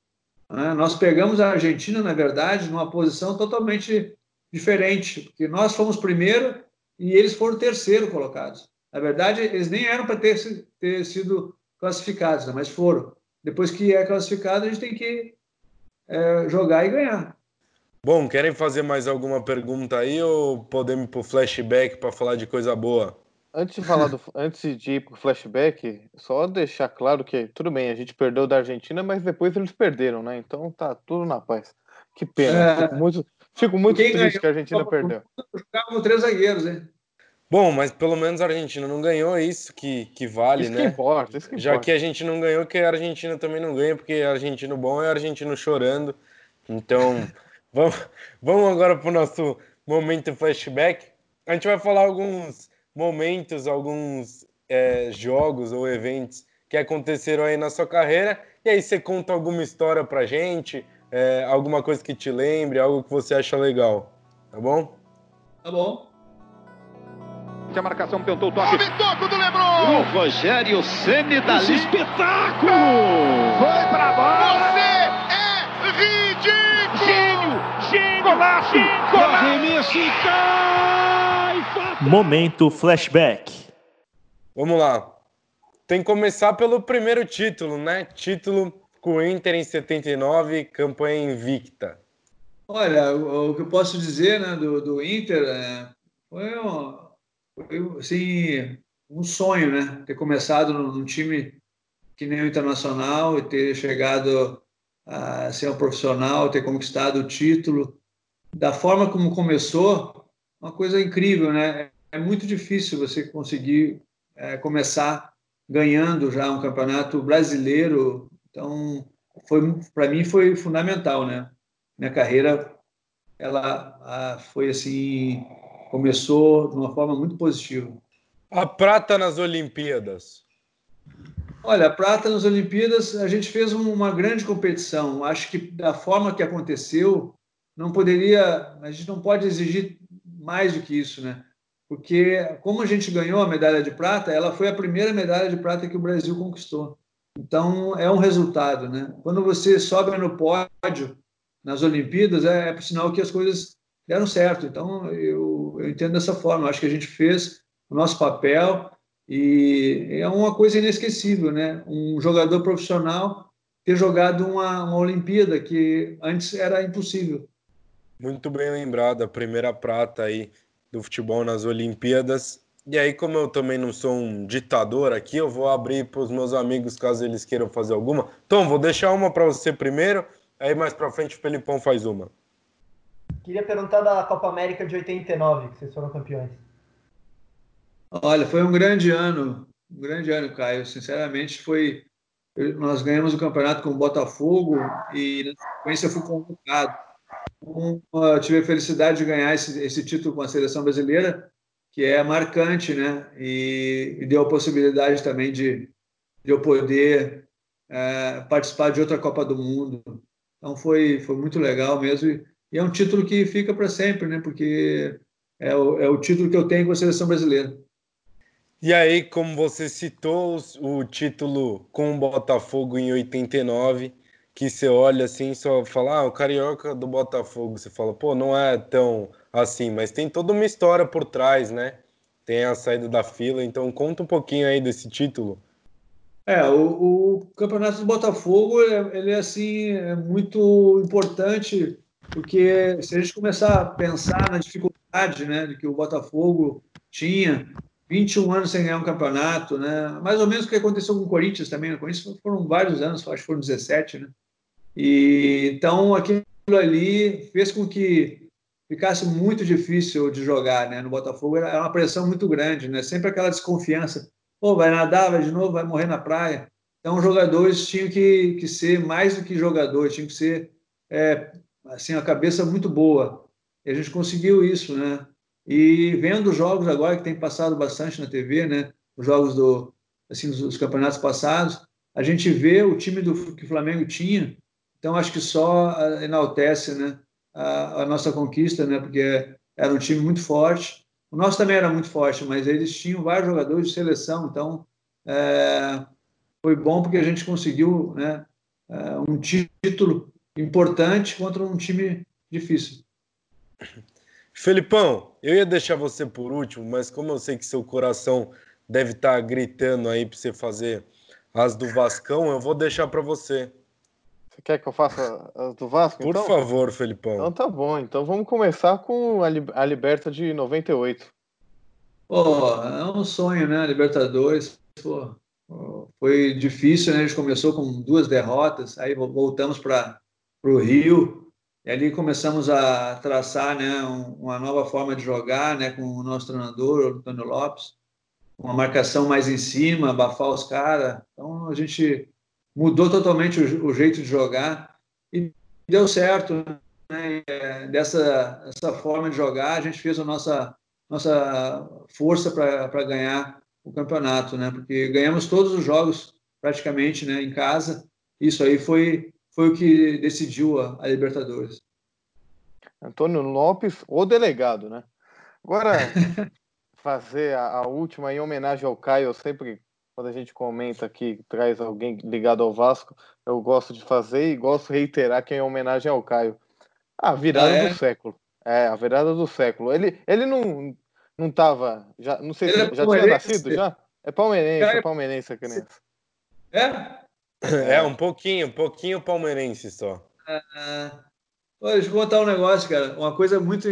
né? nós pegamos a Argentina, na verdade, numa posição totalmente diferente, porque nós fomos primeiro e eles foram terceiro colocados. Na verdade, eles nem eram para ter, ter sido classificados, né? mas foram. Depois que é classificado, a gente tem que é, jogar e ganhar. Bom, querem fazer mais alguma pergunta aí ou podemos ir para o flashback para falar de coisa boa? Antes de falar do, antes de ir pro flashback, só deixar claro que tudo bem, a gente perdeu da Argentina, mas depois eles perderam, né? Então tá tudo na paz. Que pena. É... Fico muito, fico muito triste ganhou, que a Argentina perdeu. Jogavam três zagueiros, hein? Bom, mas pelo menos a Argentina não ganhou, é isso que, que vale, isso né? Que importa, isso que Já importa. que a gente não ganhou, que a Argentina também não ganha, porque argentino bom é argentino chorando. Então, vamos, vamos agora para o nosso momento flashback. A gente vai falar alguns momentos, alguns é, jogos ou eventos que aconteceram aí na sua carreira. E aí você conta alguma história pra gente, é, alguma coisa que te lembre, algo que você acha legal. Tá bom? Tá bom. A marcação tentou o toque. O toque do Lebron! O Rogério Ceni da Esse espetáculo! Golaço! Golaço! E Momento Flashback. Vamos lá. Tem que começar pelo primeiro título, né? Título com o Inter em 79, campanha invicta. Olha, o, o que eu posso dizer né, do, do Inter é, foi, um, foi assim, um sonho, né? Ter começado num, time que nem o Internacional e ter chegado a ser um profissional, ter conquistado o título. Da forma como começou, uma coisa incrível, né? É muito difícil você conseguir é, começar ganhando já um campeonato brasileiro. Então, foi para mim foi fundamental, né? Minha carreira ela a, foi assim começou de uma forma muito positiva. A prata nas Olimpíadas. Olha, a prata nas Olimpíadas, a gente fez uma grande competição. Acho que da forma que aconteceu, não poderia, a gente não pode exigir mais do que isso, né? Porque como a gente ganhou a medalha de prata, ela foi a primeira medalha de prata que o Brasil conquistou. Então é um resultado, né? Quando você sobe no pódio nas Olimpíadas, é, é por sinal que as coisas deram certo. Então eu, eu entendo dessa forma. Acho que a gente fez o nosso papel e é uma coisa inesquecível, né? Um jogador profissional ter jogado uma, uma Olimpíada que antes era impossível. Muito bem lembrado, a primeira prata aí do futebol nas Olimpíadas. E aí, como eu também não sou um ditador aqui, eu vou abrir para os meus amigos caso eles queiram fazer alguma. Tom, vou deixar uma para você primeiro, aí mais para frente o Felipão faz uma. Queria perguntar da Copa América de 89, que vocês foram campeões. Olha, foi um grande ano, um grande ano, Caio. Sinceramente, foi. Nós ganhamos o campeonato com o Botafogo e na sequência fui convocado. Um, tive a felicidade de ganhar esse, esse, título com a seleção brasileira, que é marcante, né? E, e deu a possibilidade também de, de eu poder é, participar de outra Copa do Mundo. Então foi, foi muito legal mesmo. E, e é um título que fica para sempre, né? Porque é o, é o título que eu tenho com a seleção brasileira. E aí, como você citou o título com o Botafogo em 89, que você olha assim só fala, ah, o Carioca do Botafogo, você fala, pô, não é tão assim, mas tem toda uma história por trás, né? Tem a saída da fila, então conta um pouquinho aí desse título. É, o, o campeonato do Botafogo, ele é assim, é muito importante, porque se a gente começar a pensar na dificuldade, né, que o Botafogo tinha 21 anos sem ganhar um campeonato, né? Mais ou menos o que aconteceu com o Corinthians também. O Corinthians foram vários anos, acho que foram 17, né? E então aquilo ali fez com que ficasse muito difícil de jogar, né? No Botafogo era uma pressão muito grande, né? Sempre aquela desconfiança. Pô, vai nadar, vai de novo, vai morrer na praia. Então os jogadores tinham que, que ser mais do que jogadores, tinham que ser é, assim a cabeça muito boa. E a gente conseguiu isso, né? E vendo os jogos agora que tem passado bastante na TV, né? Os jogos do assim dos, campeonatos passados, a gente vê o time do que o Flamengo tinha. Então acho que só ah, enaltece, né? A, a nossa conquista, né? Porque era um time muito forte. O nosso também era muito forte, mas eles tinham vários jogadores de seleção. Então é, foi bom porque a gente conseguiu, né? É, um título importante contra um time difícil. Felipão, eu ia deixar você por último, mas como eu sei que seu coração deve estar tá gritando aí para você fazer as do Vascão, eu vou deixar para você. Você quer que eu faça as do Vasco? Por então? favor, Felipão. Então tá bom. Então vamos começar com a, a Liberta de 98. Pô, é um sonho, né? Libertadores. Pô, foi difícil, né? A gente começou com duas derrotas, aí voltamos para o Rio, e ali começamos a traçar né, uma nova forma de jogar né, com o nosso treinador, o Antônio Lopes, uma marcação mais em cima, abafar os caras. Então a gente mudou totalmente o, o, jeito de jogar e deu certo. Né? Dessa, dessa forma de jogar, a gente fez a nossa, nossa força para ganhar o campeonato, né? porque ganhamos todos os jogos praticamente né, em casa. Isso aí foi foi o que decidiu a, a Libertadores. Antônio Lopes, o delegado, né? Agora, fazer a, a, última em homenagem ao Caio, eu sempre, quando a gente comenta aqui, traz alguém ligado ao Vasco, eu gosto de fazer e gosto de reiterar que é em homenagem ao Caio. A virada ah, é? do século. É, a virada do século. Ele, ele não, não tava, já, não sei ele se é já tinha nascido já? É palmeirense, é, é palmeirense a criança. É? É, um pouquinho, um pouquinho palmeirense só. Ah, deixa eu contar um negócio, cara. Uma coisa muito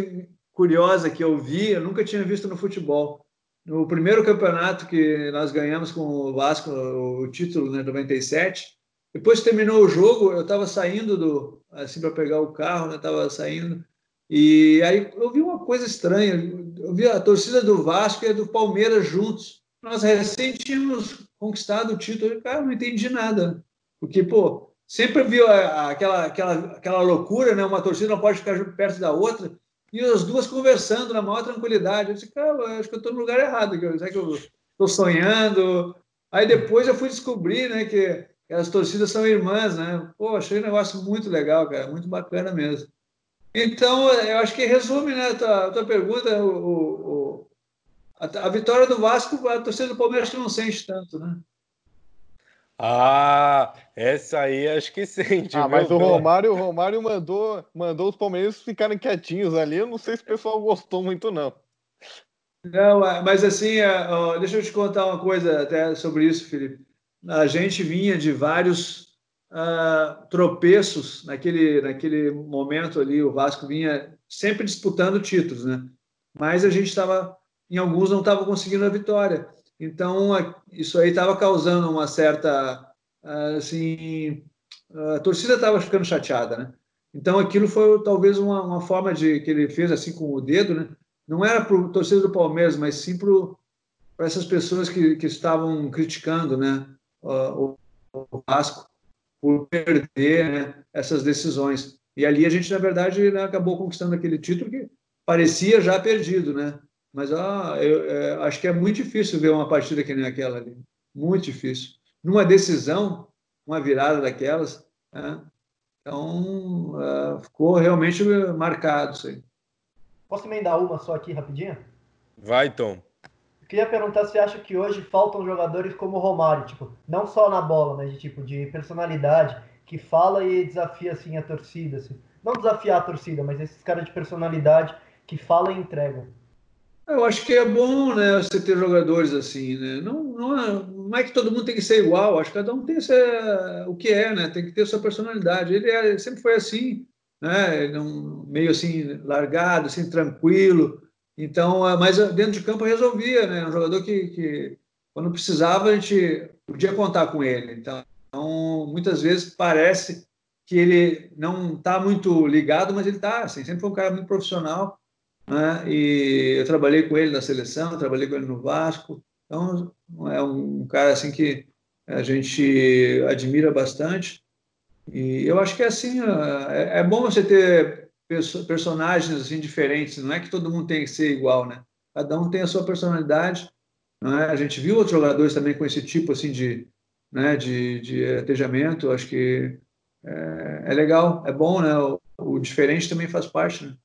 curiosa que eu vi, eu nunca tinha visto no futebol. No primeiro campeonato que nós ganhamos com o Vasco, o título, né, 97, depois que terminou o jogo, eu estava saindo do assim para pegar o carro, né, estava saindo E aí eu vi uma coisa estranha, eu vi a torcida do Vasco e a do Palmeiras juntos. Nós recém tínhamos conquistado o título, cara, não entendi nada. Porque, pô, sempre viu aquela, aquela, aquela loucura, né? Uma torcida não pode ficar perto da outra, e as duas conversando na maior tranquilidade. Eu disse, cara, acho que eu estou no lugar errado, será que eu estou sonhando? Aí depois eu fui descobrir, né, que as torcidas são irmãs, né? Pô, achei um negócio muito legal, cara, muito bacana mesmo. Então, eu acho que resume, né, a tua, a tua pergunta, o, o a, a, vitória do Vasco, a torcida do Palmeiras não sente tanto, né? Ah, essa aí acho que sente. Ah, mas o Romário, o Romário mandou, mandou os palmeirenses ficarem quietinhos ali. Eu não sei se o pessoal gostou muito, não. Não, mas assim, deixa eu te contar uma coisa até sobre isso, Felipe. A gente vinha de vários uh, tropeços naquele, naquele momento ali. O Vasco vinha sempre disputando títulos, né? Mas a gente estava, em alguns, não estava conseguindo a vitória. Então, isso aí estava causando uma certa, assim, a torcida estava ficando chateada, né? Então, aquilo foi talvez uma, uma, forma de que ele fez assim com o dedo, né? Não era para o torcedor do Palmeiras, mas sim para essas pessoas que, que estavam criticando, né? O, o Vasco por perder né, essas decisões. E ali a gente, na verdade, né, acabou conquistando aquele título que parecia já perdido, né? Mas ah, eu, é, acho que é muito difícil ver uma partida que nem aquela ali. Muito difícil. Numa decisão, uma virada daquelas. Né? Então, uh, ficou realmente marcado isso aí. Posso emendar uma só aqui rapidinho? Vai, Tom. Eu queria perguntar se você acha que hoje faltam jogadores como o Romário, tipo, não só na bola, mas de tipo de personalidade, que fala e desafia assim a torcida, assim. Não desafiar a torcida, mas esses caras de personalidade que fala e entrega. Eu acho que é bom, né, você ter jogadores assim, né? Não, não, é, não é que todo mundo tem que ser igual, acho que cada um tem o que é, né? Tem que ter sua personalidade. Ele, é, sempre foi assim, né? Não, meio assim largado, assim tranquilo. Então, ah, mas dentro de campo resolvia, né? Um jogador que, que quando precisava a gente podia contar com ele. Então, muitas vezes parece que ele não está muito ligado, mas ele está, assim, sempre foi um cara muito profissional né? e eu trabalhei com ele na seleção, trabalhei com ele no Vasco, então é um cara assim que a gente admira bastante e eu acho que é assim é, é bom você ter personagens assim diferentes, não é que todo mundo tem que ser igual, né? Cada um tem a sua personalidade, é? A gente viu outros jogadores também com esse tipo assim de, né, de, de atejamento, acho que é, é legal, é bom, né? O, o diferente também faz parte, né?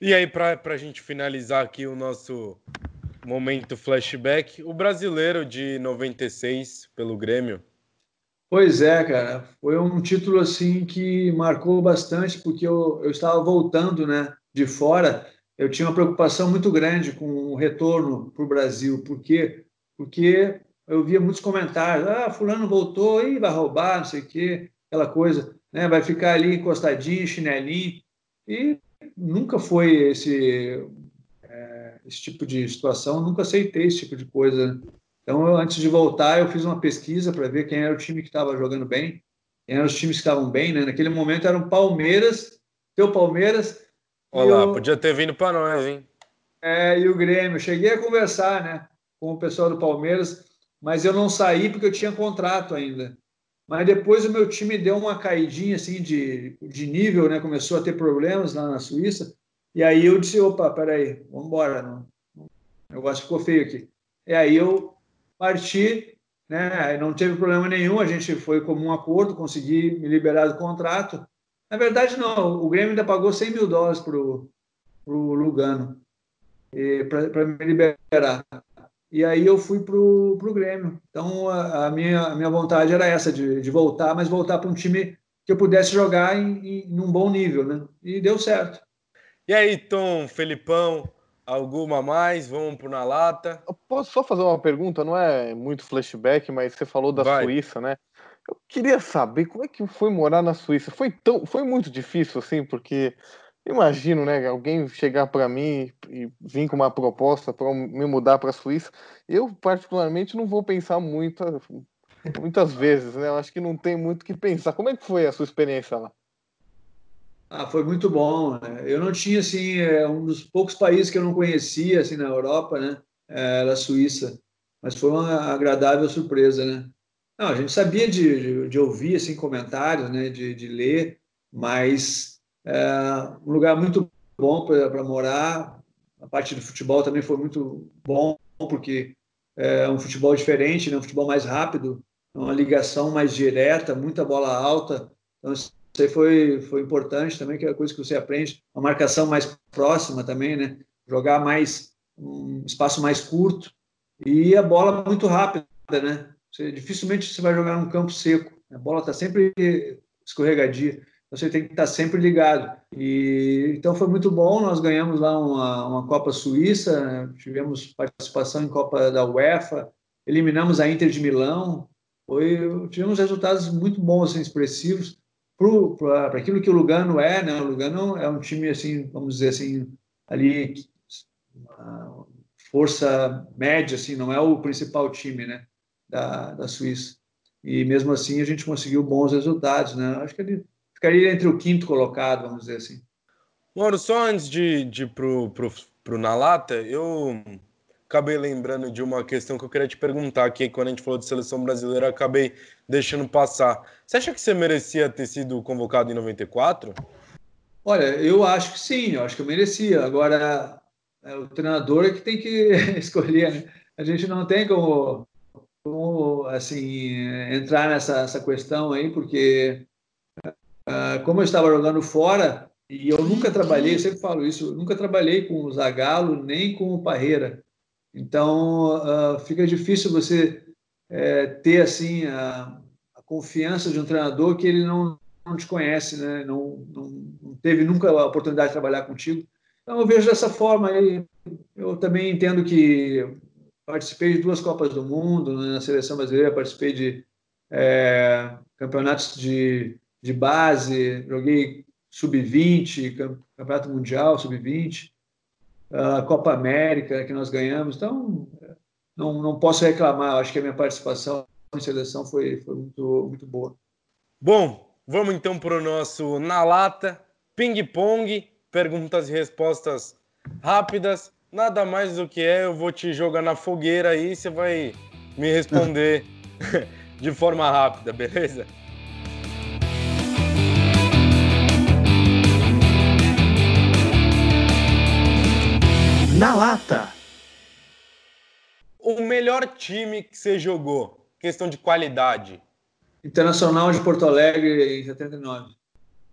E aí, para a gente finalizar aqui o nosso momento flashback, o brasileiro de 96 pelo Grêmio. Pois é, cara, foi um título assim que marcou bastante, porque eu, eu estava voltando né, de fora, eu tinha uma preocupação muito grande com o retorno para o Brasil, por quê? Porque eu via muitos comentários, ah, fulano voltou, e vai roubar, não sei o quê, aquela coisa, né, vai ficar ali encostadinho, chinelinho, e nunca foi esse, é, esse tipo de situação, nunca aceitei esse tipo de coisa. Então, eu, antes de voltar, eu fiz uma pesquisa para ver quem era o time que estava jogando bem, quem eram os times que estavam bem, né? Naquele momento eram Palmeiras, teu Palmeiras. Olá, eu, podia ter vindo para nós, hein? É, e o Grêmio. Cheguei a conversar, né, com o pessoal do Palmeiras, mas eu não saí porque eu tinha contrato ainda. Mas depois o meu time deu uma caidinha assim de, de nível, né? Começou a ter problemas lá na Suíça. E aí eu disse, opa, peraí, vamos embora. O negócio ficou feio aqui. E aí eu parti, né? Não teve problema nenhum, a gente foi como um acordo, consegui me liberar do contrato. Na verdade, não, o Grêmio ainda pagou 100 mil dólares para o Lugano para me liberar. E aí eu fui para o Grêmio. Então a, a, minha, a minha vontade era essa, de, de voltar, mas voltar para um time que eu pudesse jogar em, em, um bom nível, né? E deu certo. E aí, Tom, Felipão, alguma mais? Vamos para na lata. Eu posso só fazer uma pergunta? Não é muito flashback, mas você falou da Vai. Suíça, né? Eu queria saber como é que foi morar na Suíça. Foi tão, foi muito difícil assim, porque Imagino, né? Alguém chegar para mim e vir com uma proposta para me mudar para a Suíça. Eu, particularmente, não vou pensar muito, muitas vezes, né? Eu acho que não tem muito o que pensar. Como é que foi a sua experiência lá? Ah, foi muito bom. Né? Eu não tinha assim é, um dos poucos países que eu não conhecia assim na Europa, né? Era a Suíça, mas foi uma agradável surpresa, né? Não, a gente sabia de, de, de ouvir assim comentários, né? De, de ler, mas é um lugar muito bom para morar. A parte do futebol também foi muito bom porque é um futebol diferente, né? Um futebol mais rápido, uma ligação mais direta, muita bola alta. Então isso aí foi, foi importante também, que é a coisa que você aprende, uma marcação mais próxima também, né? Jogar mais, um espaço mais curto e a bola muito rápida, né? Você, dificilmente você vai jogar num campo seco, a bola está sempre escorregadia, você tem que estar sempre ligado. E então foi muito bom, nós ganhamos lá uma, uma Copa Suíça, né? tivemos participação em Copa da UEFA, eliminamos a Inter de Milão, foi, tivemos resultados muito bons, assim, expressivos para aquilo que o Lugano é, né? O Lugano é um time assim, vamos dizer assim, ali força média, assim, não é o principal time, né? Da, da Suíça. E mesmo assim a gente conseguiu bons resultados, né? Acho que ele ficaria entre o quinto colocado, vamos dizer assim. Moro, só antes de, de ir pro, pro, pro Na Lata, eu acabei lembrando de uma questão que eu queria te perguntar, que quando a gente falou de seleção brasileira, acabei deixando passar. Você acha que você merecia ter sido convocado em 94? Olha, eu acho que sim, eu acho que eu merecia. Agora, é o treinador é que tem que escolher, né? A gente não tem como, como assim, entrar nessa, nessa questão aí, porque uh, como eu estava jogando fora, e eu nunca trabalhei, eu sempre falo isso, nunca trabalhei com o Zagallo nem com o Parreira. Então, uh, fica difícil você é, ter assim a, a, confiança de um treinador que ele não, não te conhece, né? não, não, não, teve nunca a oportunidade de trabalhar contigo. Então, eu vejo dessa forma. Aí, eu também entendo que participei de duas Copas do Mundo né? na seleção brasileira, participei de é, campeonatos de, de base, joguei sub-20, campeonato mundial sub-20 a Copa América que nós ganhamos. Então, não, não posso reclamar. Acho que a minha participação em seleção foi, foi muito, muito boa. Bom, vamos então para o nosso Na Lata, ping-pong, perguntas e respostas rápidas. Nada mais do que é, eu vou te jogar na fogueira aí, você vai me responder de forma rápida, beleza? Na lata. O melhor time que você jogou, questão de qualidade. Internacional de Porto Alegre em 79.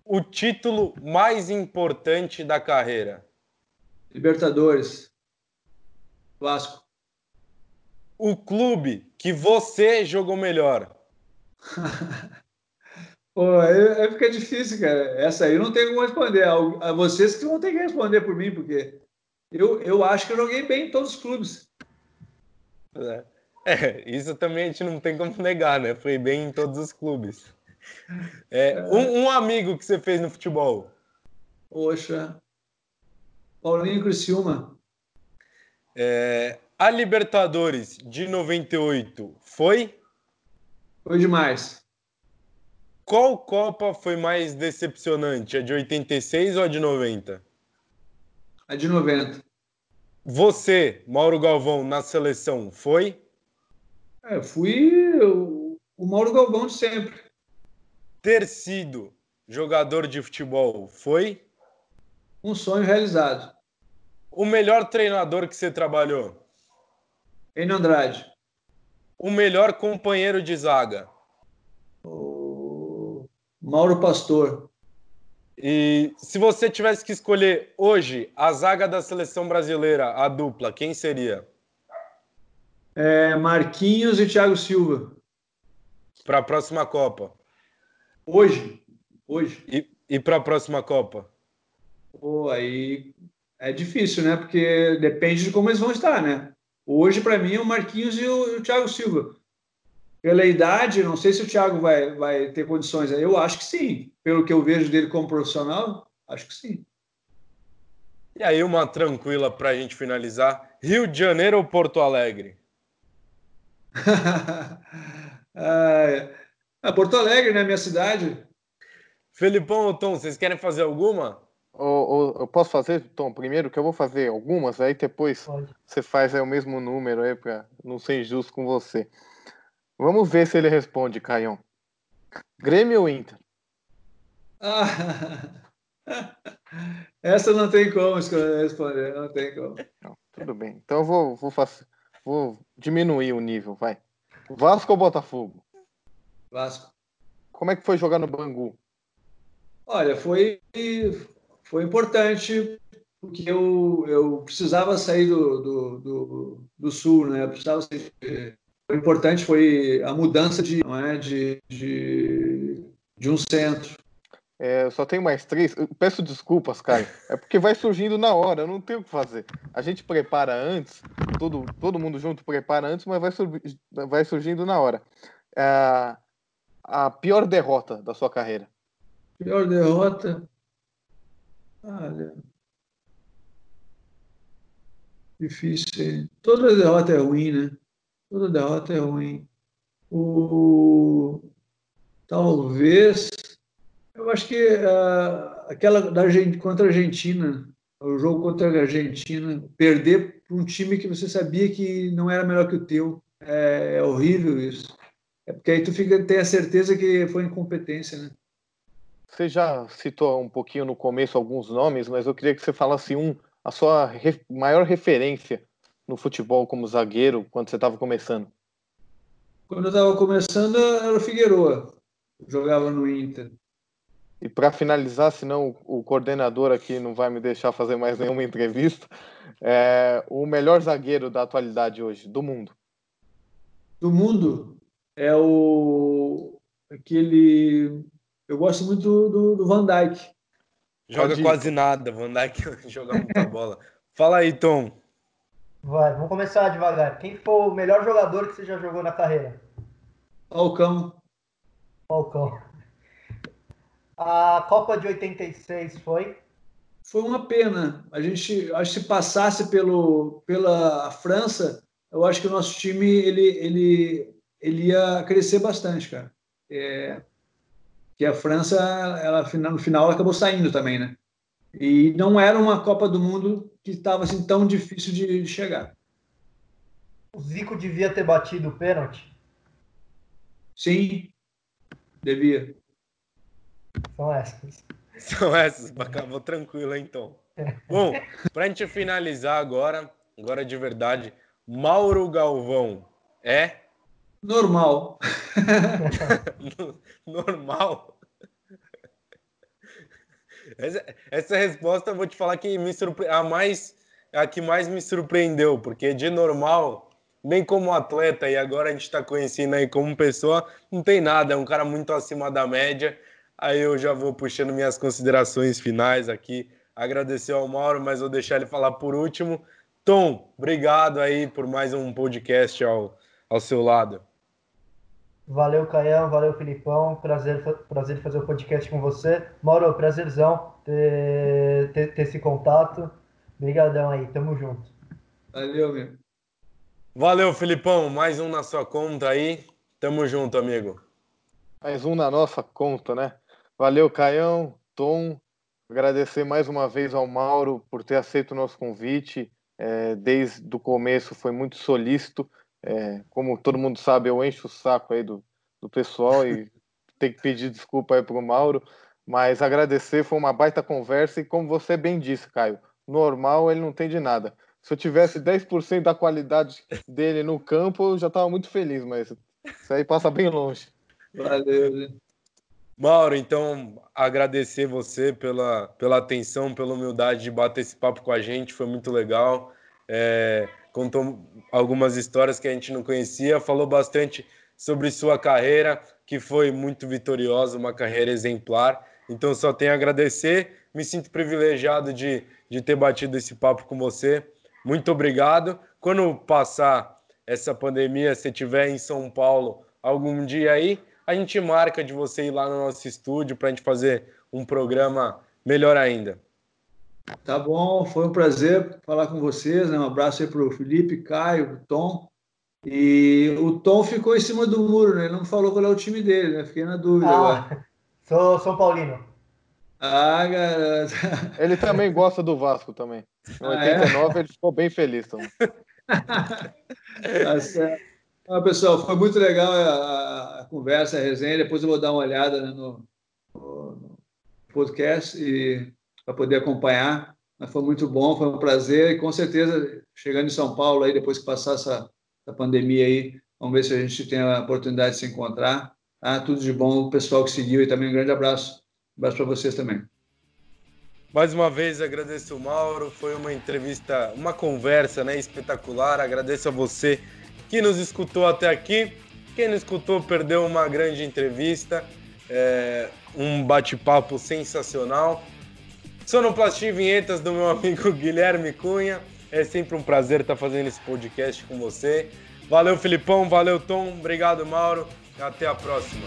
O título mais importante da carreira. Libertadores. Vasco. O clube que você jogou melhor. Pô, aí, aí, fica difícil, cara. Essa aí eu não tenho como responder. A, a vocês que vão ter que responder por mim, porque eu, eu acho que eu joguei bem em todos os clubes. É. é, isso também a gente não tem como negar, né? Foi bem em todos os clubes. É, é. um, um, amigo que você fez no futebol? Poxa, Paulinho Criciúma. É, a Libertadores de 98 foi? Foi demais. Qual Copa foi mais decepcionante? A de 86 ou a de 90? A de 90. Você, Mauro Galvão, na seleção, foi? É, fui o, o Mauro Galvão de sempre. Ter sido jogador de futebol, foi? Um sonho realizado. O melhor treinador que você trabalhou? Enio Andrade. O melhor companheiro de zaga? O Mauro Pastor. E se você tivesse que escolher hoje a zaga da seleção brasileira, a dupla, quem seria? É Marquinhos e Thiago Silva. Para a próxima Copa. Hoje. Hoje. E, e para a próxima Copa? Pô, aí é difícil, né? Porque depende de como eles vão estar, né? Hoje, para mim, é o Marquinhos e o, e o Thiago Silva pela idade, não sei se o Thiago vai, vai ter condições. Eu acho que sim. Pelo que eu vejo dele como profissional, acho que sim. E aí, uma tranquila para a gente finalizar: Rio de Janeiro ou Porto Alegre? ah, Porto Alegre, né? Minha cidade. Felipão ou Tom, vocês querem fazer alguma? eu posso fazer, Tom, primeiro que eu vou fazer algumas, aí depois Pode. você faz aí o mesmo número aí para não ser injusto com você. Vamos ver se ele responde, Caião. Grêmio ou Inter? Ah, essa não tem como responder, não tem como. Não, tudo bem. Então eu vou, vou, vou diminuir o nível, vai. Vasco ou Botafogo? Vasco. Como é que foi jogar no Bangu? Olha, foi, foi importante porque eu, eu precisava sair do, do, do, do sul, né? Eu precisava sair. O importante foi a mudança de, não é, de, de, de um centro. É, eu só tenho mais três. Eu peço desculpas, Caio. É porque vai surgindo na hora, eu não tenho o que fazer. A gente prepara antes, todo, todo mundo junto prepara antes, mas vai, sur vai surgindo na hora. É, a pior derrota da sua carreira? Pior derrota? Olha. Difícil. Toda derrota é ruim, né? Toda derrota é ruim. O... Talvez. Eu acho que uh, aquela da contra a Argentina, o jogo contra a Argentina, perder para um time que você sabia que não era melhor que o teu, é, é horrível isso. É porque aí tu fica tem a certeza que foi incompetência, né? Você já citou um pouquinho no começo alguns nomes, mas eu queria que você falasse um, a sua maior referência no futebol como zagueiro quando você estava começando. Quando eu estava começando era o Figueroa, jogava no Inter. E para finalizar, senão o coordenador aqui não vai me deixar fazer mais nenhuma entrevista, é o melhor zagueiro da atualidade hoje, do mundo. Do mundo? É o aquele eu gosto muito do, do, do Van Dyke. Joga quase nada, Van Dyke joga muita bola. Fala aí, Tom. Vai, vamos começar devagar. Quem foi o melhor jogador que você já jogou na carreira? Falcão. Falcão. A Copa de 86 foi? Foi uma pena. A gente, acho que se passasse pelo, pela França, eu acho que o nosso time ele, ele, ele ia crescer bastante, cara. É, que a França, ela no final acabou saindo também, né? E não era uma Copa do Mundo que estava assim tão difícil de chegar. O Zico devia ter batido o pênalti? Sim, devia. São essas. São essas, acabou tranquilo então. Bom, para a gente finalizar agora, agora de verdade, Mauro Galvão é Normal. Normal. Essa, essa, resposta eu vou te falar que me surpre... a mais a que mais me surpreendeu, porque de normal, bem como atleta e agora a gente está conhecendo aí como pessoa, não tem nada, é um cara muito acima da média. Aí eu já vou puxando minhas considerações finais aqui. Agradecer ao Mauro, mas vou deixar ele falar por último. Tom, obrigado aí por mais um podcast ao, ao seu lado. Valeu, Caião. Valeu, Filipão. Prazer, prazer fazer o podcast com você. Mauro, prazerzão ter, ter, ter esse contato. Obrigadão aí. Tamo junto. Valeu, meu. Valeu, Filipão. Mais um na sua conta aí. Tamo junto, amigo. Mais um na nossa conta, né? Valeu, Caião, Tom. Agradecer mais uma vez ao Mauro por ter aceito o nosso convite. É, desde o começo foi muito solícito. É, como todo mundo sabe, eu encho o saco aí do, do pessoal e tem que pedir desculpa aí pro Mauro, mas agradecer, foi uma baita conversa e como você bem disse, Caio, normal ele não tem de nada. Se eu tivesse 10% da qualidade dele no campo, eu já estava muito feliz, mas isso aí passa bem longe. Valeu. Mauro, então agradecer você pela, pela atenção, pela humildade de bater esse papo com a gente, foi muito legal. É, contou algumas histórias que a gente não conhecia, falou bastante sobre sua carreira, que foi muito vitoriosa, uma carreira exemplar. Então, só tenho a agradecer. Me sinto privilegiado de, de ter batido esse papo com você. Muito obrigado. Quando passar essa pandemia, se estiver em São Paulo algum dia aí, a gente marca de você ir lá no nosso estúdio para a gente fazer um programa melhor ainda. Tá bom, foi um prazer falar com vocês. Né? Um abraço aí para o Felipe, Caio, Tom. E o Tom ficou em cima do muro, né? Ele não falou qual é o time dele, né? Fiquei na dúvida ah, agora. Sou São Paulino. Ah, garoto. Ele também gosta do Vasco também. Em 89 ele ficou bem feliz também. Tá certo. Ah, pessoal, foi muito legal a, a conversa, a resenha. Depois eu vou dar uma olhada né, no, no, no podcast e para poder acompanhar. Mas foi muito bom, foi um prazer e com certeza chegando em São Paulo aí depois que passar essa, essa pandemia aí, vamos ver se a gente tem a oportunidade de se encontrar. Ah, tudo de bom, o pessoal que seguiu e também um grande abraço. Um abraço para vocês também. Mais uma vez agradeço o Mauro, foi uma entrevista, uma conversa né, espetacular. Agradeço a você que nos escutou até aqui. Quem não escutou perdeu uma grande entrevista, é, um bate-papo sensacional. Sonoplastia e vinhetas do meu amigo Guilherme Cunha. É sempre um prazer estar fazendo esse podcast com você. Valeu, Filipão. Valeu, Tom. Obrigado, Mauro. Até a próxima.